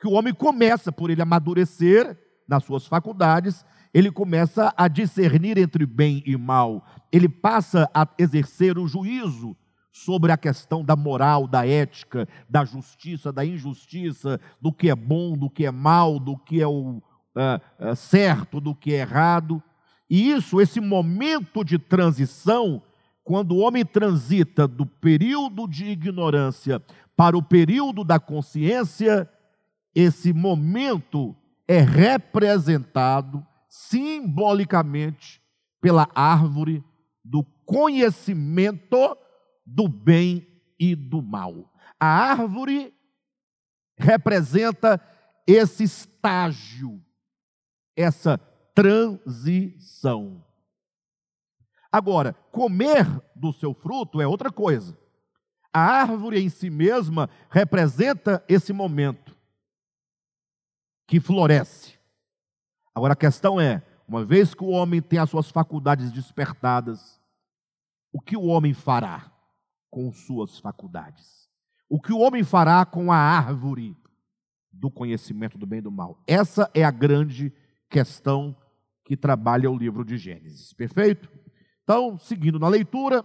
Que o homem começa, por ele amadurecer nas suas faculdades, ele começa a discernir entre bem e mal, ele passa a exercer o juízo sobre a questão da moral, da ética, da justiça, da injustiça, do que é bom, do que é mal, do que é o uh, uh, certo, do que é errado. E isso, esse momento de transição, quando o homem transita do período de ignorância para o período da consciência, esse momento é representado simbolicamente pela árvore do conhecimento do bem e do mal. A árvore representa esse estágio, essa transição. Agora, comer do seu fruto é outra coisa. A árvore em si mesma representa esse momento que floresce. Agora a questão é: uma vez que o homem tem as suas faculdades despertadas, o que o homem fará com suas faculdades? O que o homem fará com a árvore do conhecimento do bem e do mal? Essa é a grande questão que trabalha o livro de Gênesis. Perfeito? Então, seguindo na leitura,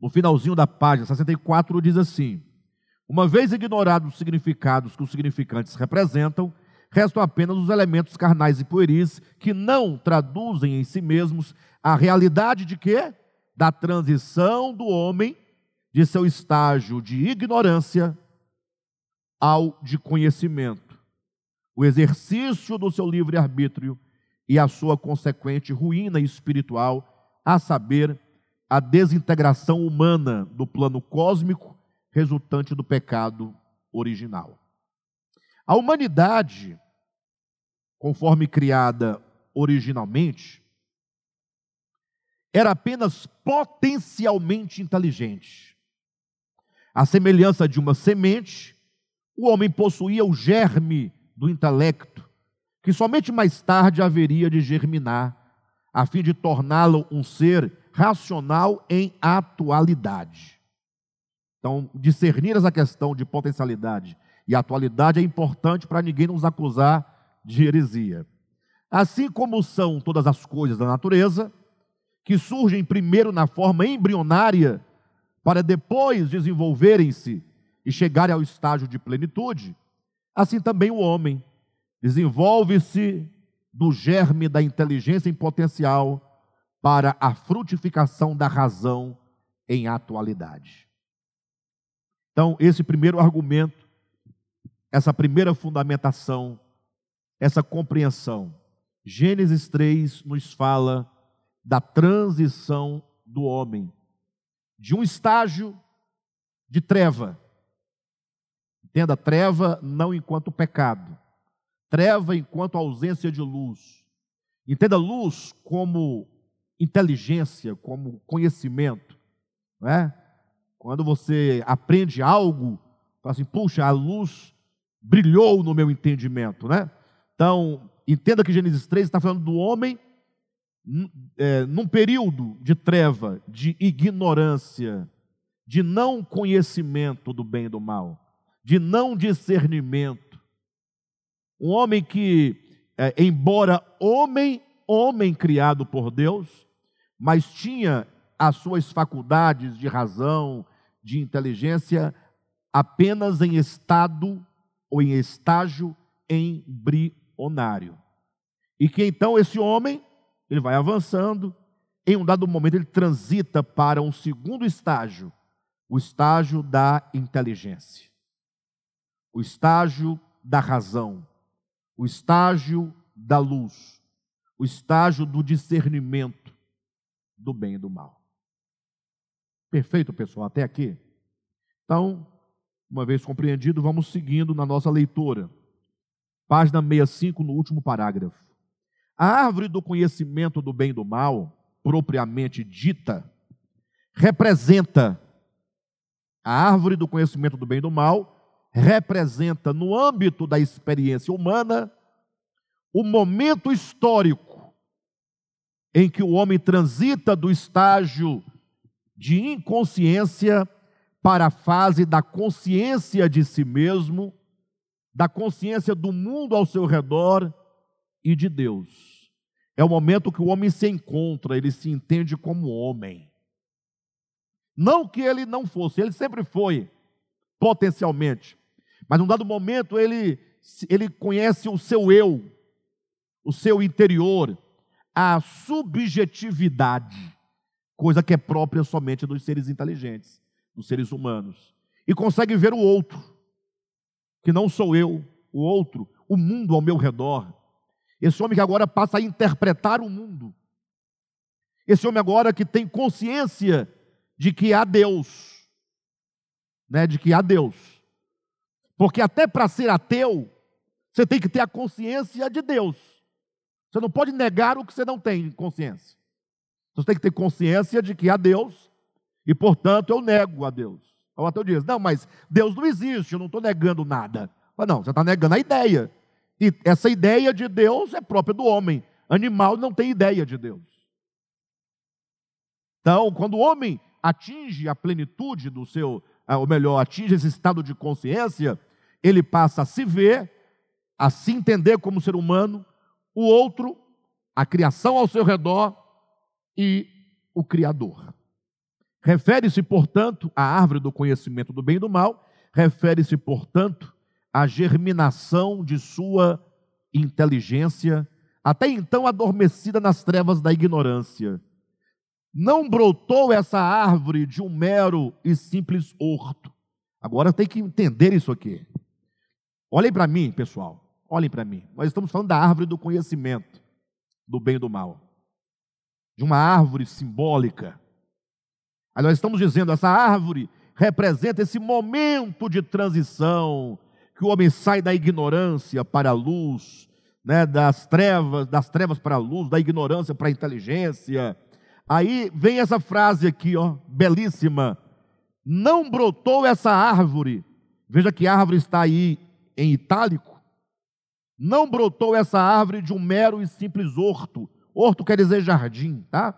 no finalzinho da página 64 diz assim: Uma vez ignorados os significados que os significantes representam, restam apenas os elementos carnais e pueris que não traduzem em si mesmos a realidade de quê? Da transição do homem de seu estágio de ignorância ao de conhecimento. O exercício do seu livre-arbítrio e a sua consequente ruína espiritual, a saber, a desintegração humana do plano cósmico resultante do pecado original. A humanidade, conforme criada originalmente, era apenas potencialmente inteligente. A semelhança de uma semente, o homem possuía o germe do intelecto que somente mais tarde haveria de germinar, a fim de torná-lo um ser racional em atualidade. Então, discernir essa questão de potencialidade e atualidade é importante para ninguém nos acusar de heresia. Assim como são todas as coisas da natureza, que surgem primeiro na forma embrionária, para depois desenvolverem-se e chegarem ao estágio de plenitude, assim também o homem desenvolve-se do germe da inteligência em potencial para a frutificação da razão em atualidade. Então, esse primeiro argumento, essa primeira fundamentação, essa compreensão, Gênesis 3 nos fala da transição do homem de um estágio de treva. Entenda, treva não enquanto pecado, Treva enquanto ausência de luz. Entenda luz como inteligência, como conhecimento. Não é? Quando você aprende algo, fala assim, puxa, a luz brilhou no meu entendimento. Né? Então, entenda que Gênesis 3 está falando do homem é, num período de treva, de ignorância, de não conhecimento do bem e do mal, de não discernimento. Um homem que, é, embora homem, homem criado por Deus, mas tinha as suas faculdades de razão, de inteligência, apenas em estado ou em estágio embrionário. E que então esse homem, ele vai avançando, em um dado momento ele transita para um segundo estágio, o estágio da inteligência, o estágio da razão, o estágio da luz, o estágio do discernimento do bem e do mal. Perfeito, pessoal, até aqui? Então, uma vez compreendido, vamos seguindo na nossa leitura. Página 65, no último parágrafo. A árvore do conhecimento do bem e do mal, propriamente dita, representa a árvore do conhecimento do bem e do mal, representa no âmbito da experiência humana o momento histórico em que o homem transita do estágio de inconsciência para a fase da consciência de si mesmo, da consciência do mundo ao seu redor e de Deus. É o momento que o homem se encontra, ele se entende como homem. Não que ele não fosse, ele sempre foi, potencialmente. Mas num dado momento ele, ele conhece o seu eu, o seu interior, a subjetividade, coisa que é própria somente dos seres inteligentes dos seres humanos e consegue ver o outro, que não sou eu, o outro, o mundo ao meu redor. Esse homem que agora passa a interpretar o mundo. Esse homem agora que tem consciência de que há Deus, né, de que há Deus. Porque até para ser ateu, você tem que ter a consciência de Deus. Você não pode negar o que você não tem consciência. Você tem que ter consciência de que há Deus e, portanto, eu nego a Deus. O ateu diz: Não, mas Deus não existe, eu não estou negando nada. Mas não, você está negando a ideia. E essa ideia de Deus é própria do homem. Animal não tem ideia de Deus. Então, quando o homem atinge a plenitude do seu, ou melhor, atinge esse estado de consciência, ele passa a se ver, a se entender como ser humano, o outro, a criação ao seu redor e o Criador. Refere-se, portanto, à árvore do conhecimento do bem e do mal, refere-se, portanto, à germinação de sua inteligência, até então adormecida nas trevas da ignorância. Não brotou essa árvore de um mero e simples horto. Agora tem que entender isso aqui. Olhem para mim, pessoal. Olhem para mim. Nós estamos falando da árvore do conhecimento do bem e do mal. De uma árvore simbólica Aí nós estamos dizendo, essa árvore representa esse momento de transição, que o homem sai da ignorância para a luz, né, das trevas, das trevas para a luz, da ignorância para a inteligência. Aí vem essa frase aqui, ó, belíssima. Não brotou essa árvore. Veja que árvore está aí em itálico. Não brotou essa árvore de um mero e simples horto. Horto quer dizer jardim, tá?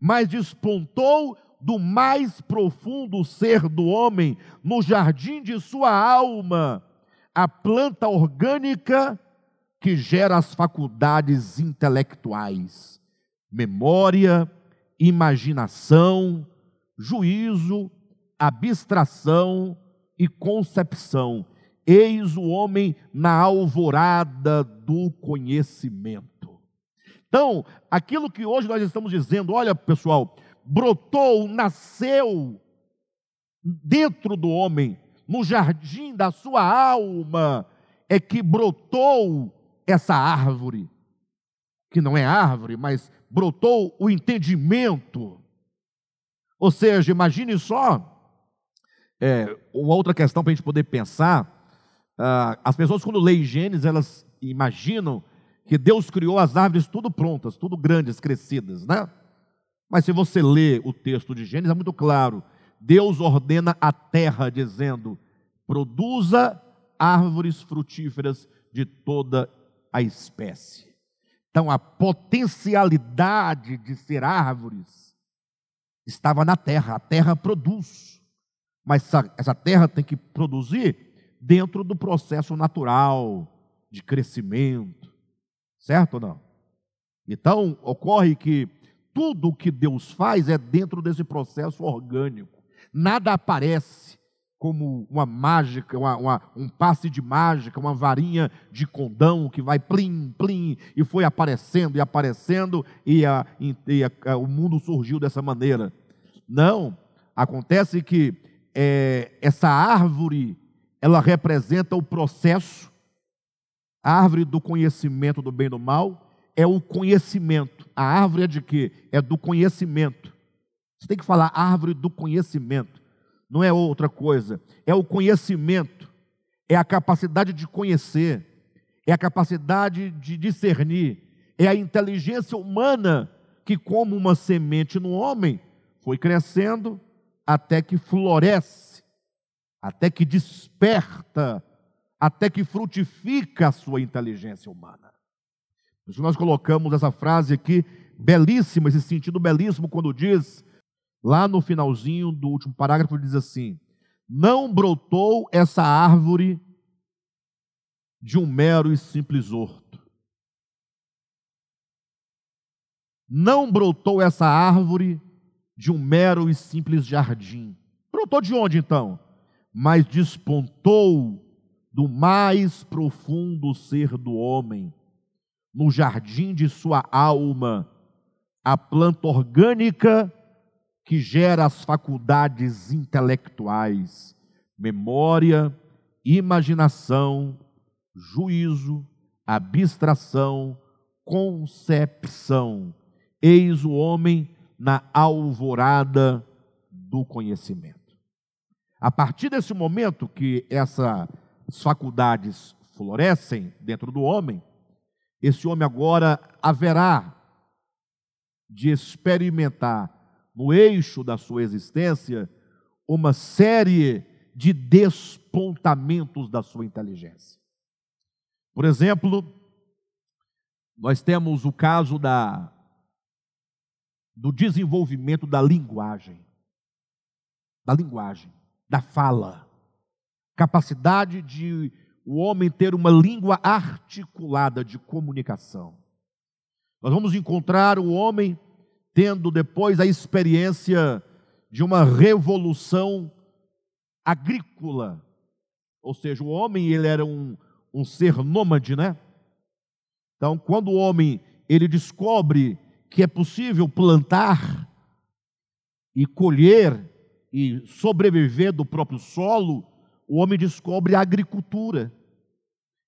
Mas despontou do mais profundo ser do homem, no jardim de sua alma, a planta orgânica que gera as faculdades intelectuais, memória, imaginação, juízo, abstração e concepção. Eis o homem na alvorada do conhecimento. Então, aquilo que hoje nós estamos dizendo, olha pessoal, brotou, nasceu dentro do homem, no jardim da sua alma, é que brotou essa árvore, que não é árvore, mas brotou o entendimento. Ou seja, imagine só, é, uma outra questão para a gente poder pensar, ah, as pessoas quando leem Gênesis, elas imaginam que Deus criou as árvores tudo prontas, tudo grandes, crescidas, né? Mas se você lê o texto de Gênesis, é muito claro. Deus ordena a terra, dizendo: produza árvores frutíferas de toda a espécie. Então, a potencialidade de ser árvores estava na terra, a terra produz. Mas essa, essa terra tem que produzir dentro do processo natural de crescimento, certo ou não? Então, ocorre que tudo o que Deus faz é dentro desse processo orgânico. Nada aparece como uma mágica, uma, uma, um passe de mágica, uma varinha de condão que vai plim, plim, e foi aparecendo e aparecendo, e, a, e a, o mundo surgiu dessa maneira. Não, acontece que é, essa árvore, ela representa o processo, a árvore do conhecimento do bem e do mal, é o conhecimento. A árvore é de quê? É do conhecimento. Você tem que falar árvore do conhecimento. Não é outra coisa, é o conhecimento, é a capacidade de conhecer, é a capacidade de discernir, é a inteligência humana que, como uma semente no homem, foi crescendo até que floresce, até que desperta, até que frutifica a sua inteligência humana. Por isso nós colocamos essa frase aqui, belíssima, esse sentido belíssimo, quando diz lá no finalzinho do último parágrafo, diz assim: Não brotou essa árvore de um mero e simples horto. Não brotou essa árvore de um mero e simples jardim. Brotou de onde então? Mas despontou do mais profundo ser do homem, no jardim de sua alma, a planta orgânica que gera as faculdades intelectuais, memória, imaginação, juízo, abstração, concepção. Eis o homem na alvorada do conhecimento. A partir desse momento que essas faculdades florescem dentro do homem, esse homem agora haverá de experimentar no eixo da sua existência, uma série de despontamentos da sua inteligência. Por exemplo, nós temos o caso da do desenvolvimento da linguagem, da linguagem, da fala, capacidade de o homem ter uma língua articulada de comunicação. Nós vamos encontrar o homem tendo depois a experiência de uma revolução agrícola. Ou seja, o homem ele era um, um ser nômade, né? Então, quando o homem ele descobre que é possível plantar e colher e sobreviver do próprio solo, o homem descobre a agricultura.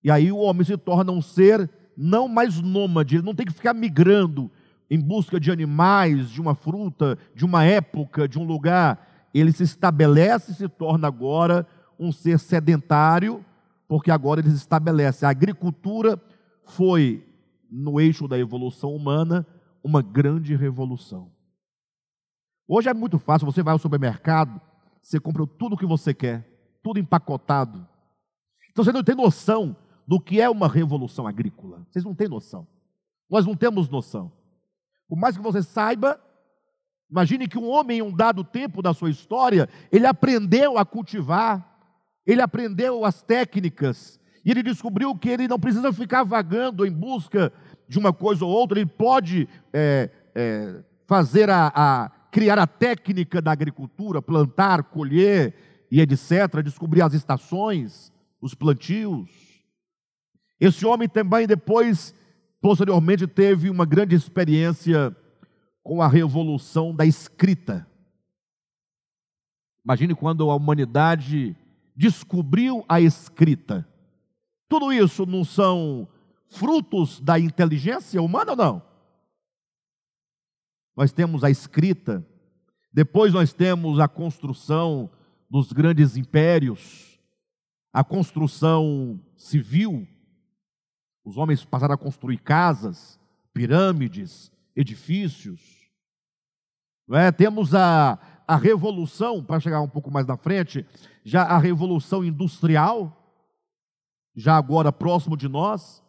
E aí o homem se torna um ser não mais nômade, ele não tem que ficar migrando em busca de animais, de uma fruta, de uma época, de um lugar, ele se estabelece e se torna agora um ser sedentário, porque agora ele se estabelece. A agricultura foi, no eixo da evolução humana, uma grande revolução. Hoje é muito fácil, você vai ao supermercado, você compra tudo o que você quer, tudo empacotado. Então você não tem noção do que é uma revolução agrícola. Vocês não têm noção. Nós não temos noção. Por mais que você saiba, imagine que um homem, em um dado tempo da sua história, ele aprendeu a cultivar, ele aprendeu as técnicas, e ele descobriu que ele não precisa ficar vagando em busca de uma coisa ou outra, ele pode é, é, fazer a, a criar a técnica da agricultura, plantar, colher e etc., descobrir as estações, os plantios. Esse homem também depois Posteriormente, teve uma grande experiência com a revolução da escrita. Imagine quando a humanidade descobriu a escrita. Tudo isso não são frutos da inteligência humana ou não? Nós temos a escrita, depois nós temos a construção dos grandes impérios, a construção civil, os homens passaram a construir casas, pirâmides, edifícios. É? Temos a, a revolução, para chegar um pouco mais na frente, já a revolução industrial, já agora próximo de nós,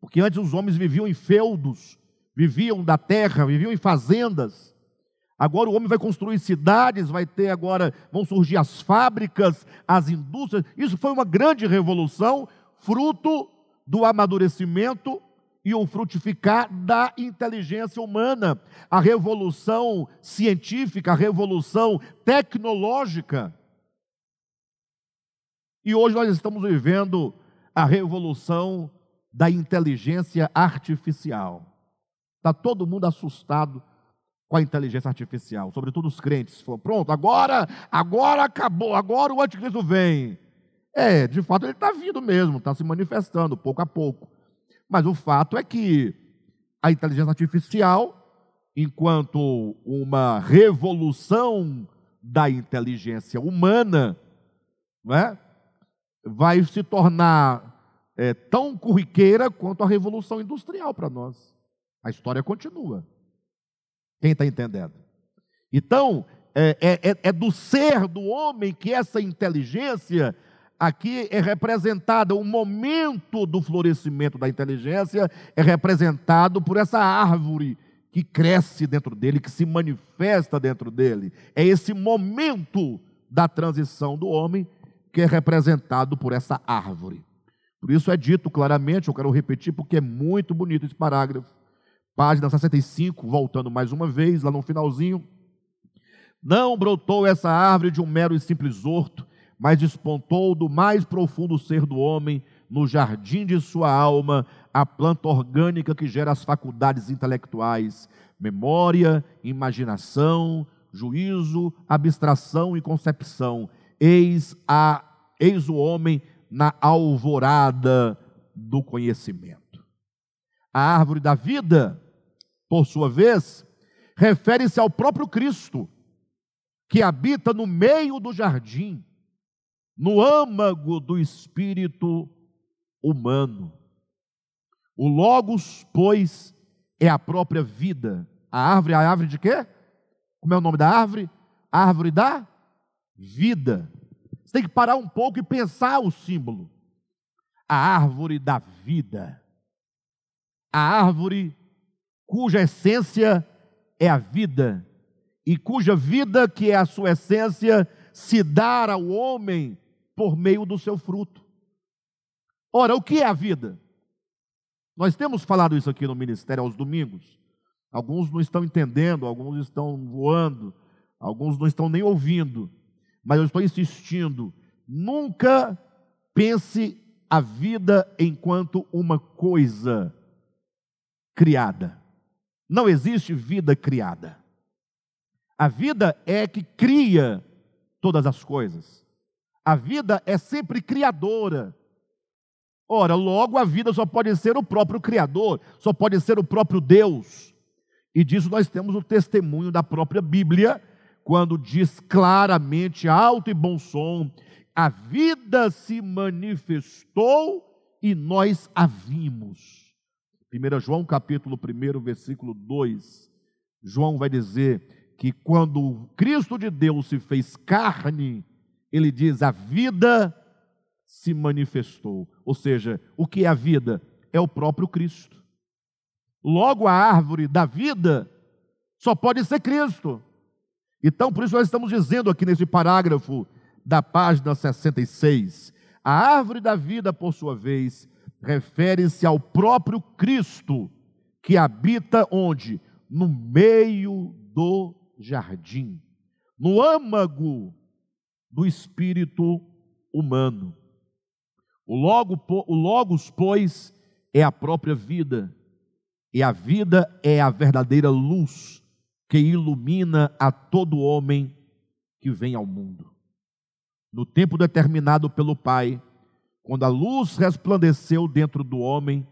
porque antes os homens viviam em feudos, viviam da terra, viviam em fazendas. Agora o homem vai construir cidades, vai ter agora, vão surgir as fábricas, as indústrias. Isso foi uma grande revolução, fruto do amadurecimento e o frutificar da inteligência humana. A revolução científica, a revolução tecnológica. E hoje nós estamos vivendo a revolução da inteligência artificial. Está todo mundo assustado com a inteligência artificial, sobretudo os crentes. Falam, pronto, agora, agora acabou, agora o anticristo vem. É, de fato ele está vindo mesmo, está se manifestando pouco a pouco. Mas o fato é que a inteligência artificial, enquanto uma revolução da inteligência humana, não é? vai se tornar é, tão corriqueira quanto a revolução industrial para nós. A história continua. Quem está entendendo? Então, é, é, é, é do ser do homem que essa inteligência aqui é representada, o momento do florescimento da inteligência é representado por essa árvore que cresce dentro dele, que se manifesta dentro dele. É esse momento da transição do homem que é representado por essa árvore. Por isso é dito claramente, eu quero repetir porque é muito bonito esse parágrafo página 65, voltando mais uma vez, lá no finalzinho. Não brotou essa árvore de um mero e simples horto, mas despontou do mais profundo ser do homem, no jardim de sua alma, a planta orgânica que gera as faculdades intelectuais, memória, imaginação, juízo, abstração e concepção. Eis a eis o homem na alvorada do conhecimento. A árvore da vida por sua vez, refere-se ao próprio Cristo, que habita no meio do jardim, no âmago do espírito humano. O Logos, pois, é a própria vida. A árvore, a árvore de quê? Como é o nome da árvore? A árvore da vida. Você tem que parar um pouco e pensar o símbolo. A árvore da vida. A árvore cuja essência é a vida, e cuja vida, que é a sua essência, se dá ao homem por meio do seu fruto. Ora, o que é a vida? Nós temos falado isso aqui no ministério aos domingos. Alguns não estão entendendo, alguns estão voando, alguns não estão nem ouvindo. Mas eu estou insistindo: nunca pense a vida enquanto uma coisa criada. Não existe vida criada. A vida é que cria todas as coisas. A vida é sempre criadora. Ora, logo a vida só pode ser o próprio Criador, só pode ser o próprio Deus. E disso nós temos o testemunho da própria Bíblia, quando diz claramente, alto e bom som: a vida se manifestou e nós a vimos. 1 João capítulo 1, versículo 2, João vai dizer que quando Cristo de Deus se fez carne, ele diz: a vida se manifestou. Ou seja, o que é a vida? É o próprio Cristo. Logo, a árvore da vida só pode ser Cristo. Então, por isso, nós estamos dizendo aqui nesse parágrafo da página 66. A árvore da vida, por sua vez, refere-se ao próprio Cristo que habita onde? No meio do jardim, no âmago do espírito humano. O, logo, o Logos, pois, é a própria vida, e a vida é a verdadeira luz que ilumina a todo homem que vem ao mundo. No tempo determinado pelo Pai, quando a luz resplandeceu dentro do homem,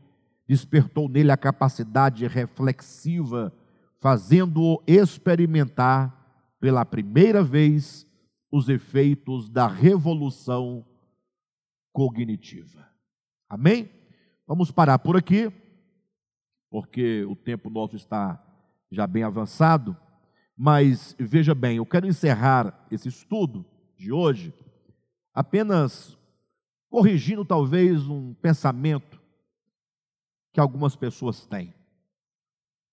despertou nele a capacidade reflexiva, fazendo-o experimentar pela primeira vez os efeitos da revolução cognitiva. Amém? Vamos parar por aqui, porque o tempo nosso está já bem avançado, mas veja bem, eu quero encerrar esse estudo de hoje apenas corrigindo talvez um pensamento que algumas pessoas têm.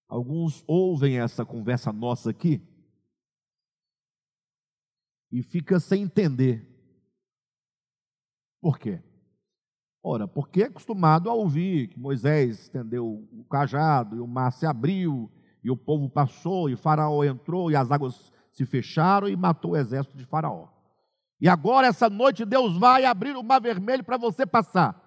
Alguns ouvem essa conversa nossa aqui e fica sem entender. Por quê? Ora, porque é acostumado a ouvir que Moisés estendeu o cajado e o mar se abriu e o povo passou e Faraó entrou e as águas se fecharam e matou o exército de Faraó. E agora, essa noite, Deus vai abrir o mar vermelho para você passar.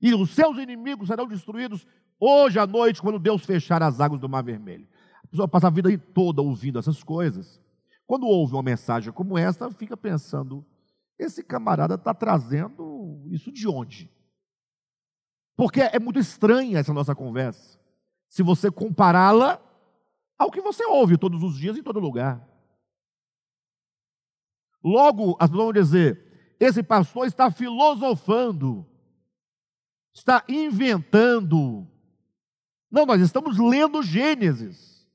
E os seus inimigos serão destruídos hoje à noite, quando Deus fechar as águas do mar vermelho. A pessoa passa a vida toda ouvindo essas coisas. Quando ouve uma mensagem como essa, fica pensando: esse camarada está trazendo isso de onde? Porque é muito estranha essa nossa conversa. Se você compará-la ao que você ouve todos os dias em todo lugar. Logo, as pessoas vão dizer: esse pastor está filosofando, está inventando. Não, nós estamos lendo Gênesis.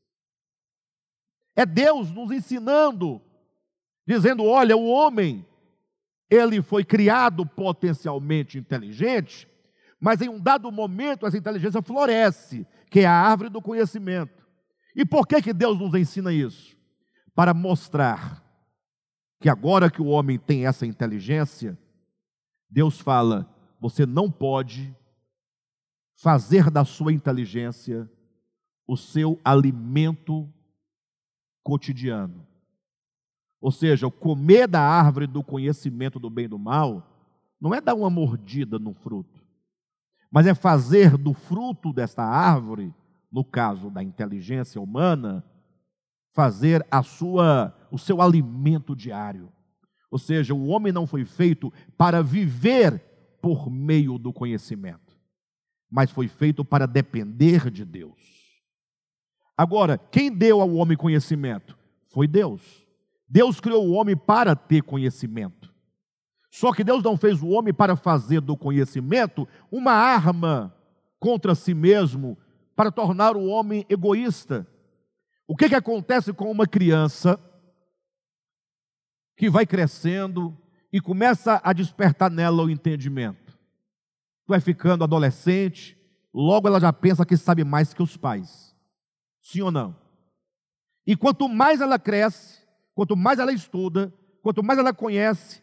É Deus nos ensinando, dizendo: olha, o homem, ele foi criado potencialmente inteligente, mas em um dado momento essa inteligência floresce, que é a árvore do conhecimento. E por que, que Deus nos ensina isso? Para mostrar que agora que o homem tem essa inteligência, Deus fala: você não pode fazer da sua inteligência o seu alimento cotidiano. Ou seja, comer da árvore do conhecimento do bem e do mal não é dar uma mordida no fruto, mas é fazer do fruto desta árvore, no caso da inteligência humana, fazer a sua o seu alimento diário. Ou seja, o homem não foi feito para viver por meio do conhecimento, mas foi feito para depender de Deus. Agora, quem deu ao homem conhecimento? Foi Deus. Deus criou o homem para ter conhecimento. Só que Deus não fez o homem para fazer do conhecimento uma arma contra si mesmo, para tornar o homem egoísta. O que, que acontece com uma criança que vai crescendo e começa a despertar nela o entendimento? Vai ficando adolescente, logo ela já pensa que sabe mais que os pais. Sim ou não? E quanto mais ela cresce, quanto mais ela estuda, quanto mais ela conhece,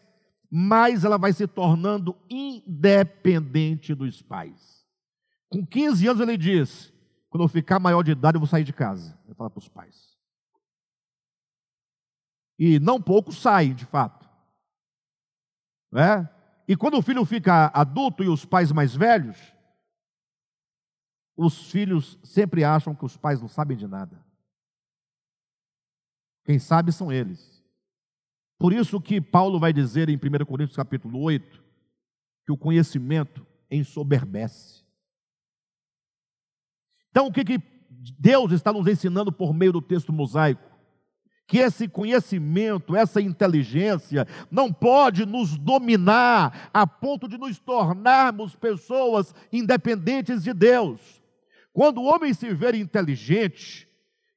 mais ela vai se tornando independente dos pais. Com 15 anos ele diz: quando eu ficar maior de idade, eu vou sair de casa. Ele fala para os pais. E não poucos saem, de fato. É? E quando o filho fica adulto e os pais mais velhos, os filhos sempre acham que os pais não sabem de nada. Quem sabe são eles. Por isso que Paulo vai dizer em 1 Coríntios capítulo 8 que o conhecimento ensoberbece. Então o que, que Deus está nos ensinando por meio do texto mosaico? Que esse conhecimento, essa inteligência não pode nos dominar a ponto de nos tornarmos pessoas independentes de Deus. Quando o homem se vê inteligente,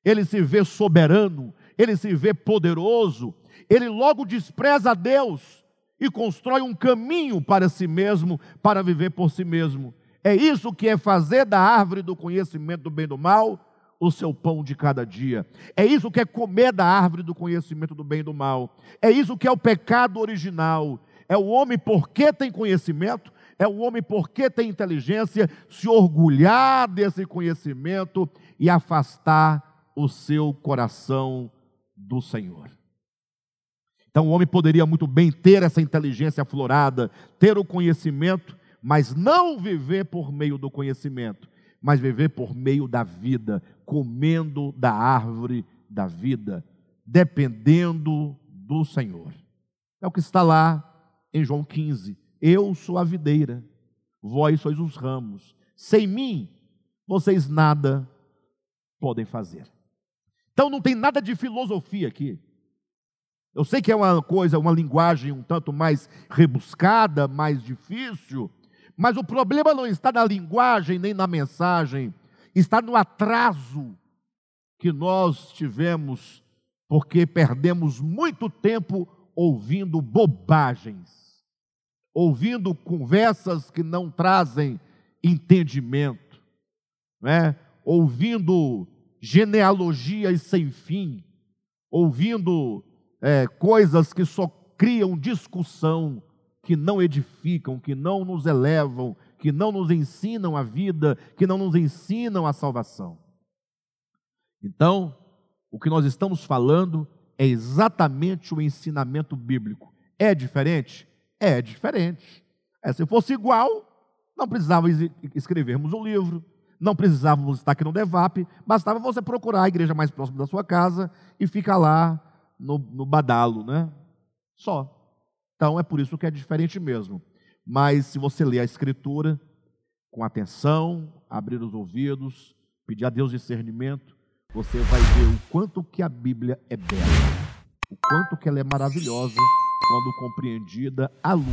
ele se vê soberano, ele se vê poderoso, ele logo despreza a Deus e constrói um caminho para si mesmo, para viver por si mesmo. É isso que é fazer da árvore do conhecimento do bem e do mal o seu pão de cada dia. É isso que é comer da árvore do conhecimento do bem e do mal. É isso que é o pecado original. É o homem, porque tem conhecimento, é o homem, porque tem inteligência, se orgulhar desse conhecimento e afastar o seu coração do Senhor. Então, o homem poderia muito bem ter essa inteligência aflorada, ter o conhecimento, mas não viver por meio do conhecimento, mas viver por meio da vida, comendo da árvore da vida, dependendo do Senhor. É o que está lá em João 15. Eu sou a videira, vós sois os ramos. Sem mim, vocês nada podem fazer. Então não tem nada de filosofia aqui. Eu sei que é uma coisa, uma linguagem um tanto mais rebuscada, mais difícil, mas o problema não está na linguagem nem na mensagem, está no atraso que nós tivemos, porque perdemos muito tempo ouvindo bobagens ouvindo conversas que não trazem entendimento, né? ouvindo genealogias sem fim, ouvindo é, coisas que só criam discussão, que não edificam, que não nos elevam, que não nos ensinam a vida, que não nos ensinam a salvação. Então, o que nós estamos falando é exatamente o ensinamento bíblico. É diferente? É diferente. É, se fosse igual, não precisava escrevermos um livro, não precisávamos estar aqui no DEVAP, bastava você procurar a igreja mais próxima da sua casa e ficar lá no, no badalo, né? Só. Então é por isso que é diferente mesmo. Mas se você ler a Escritura com atenção, abrir os ouvidos, pedir a Deus discernimento, você vai ver o quanto que a Bíblia é bela, o quanto que ela é maravilhosa quando compreendida à luz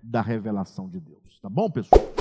da revelação de Deus. Tá bom, pessoal?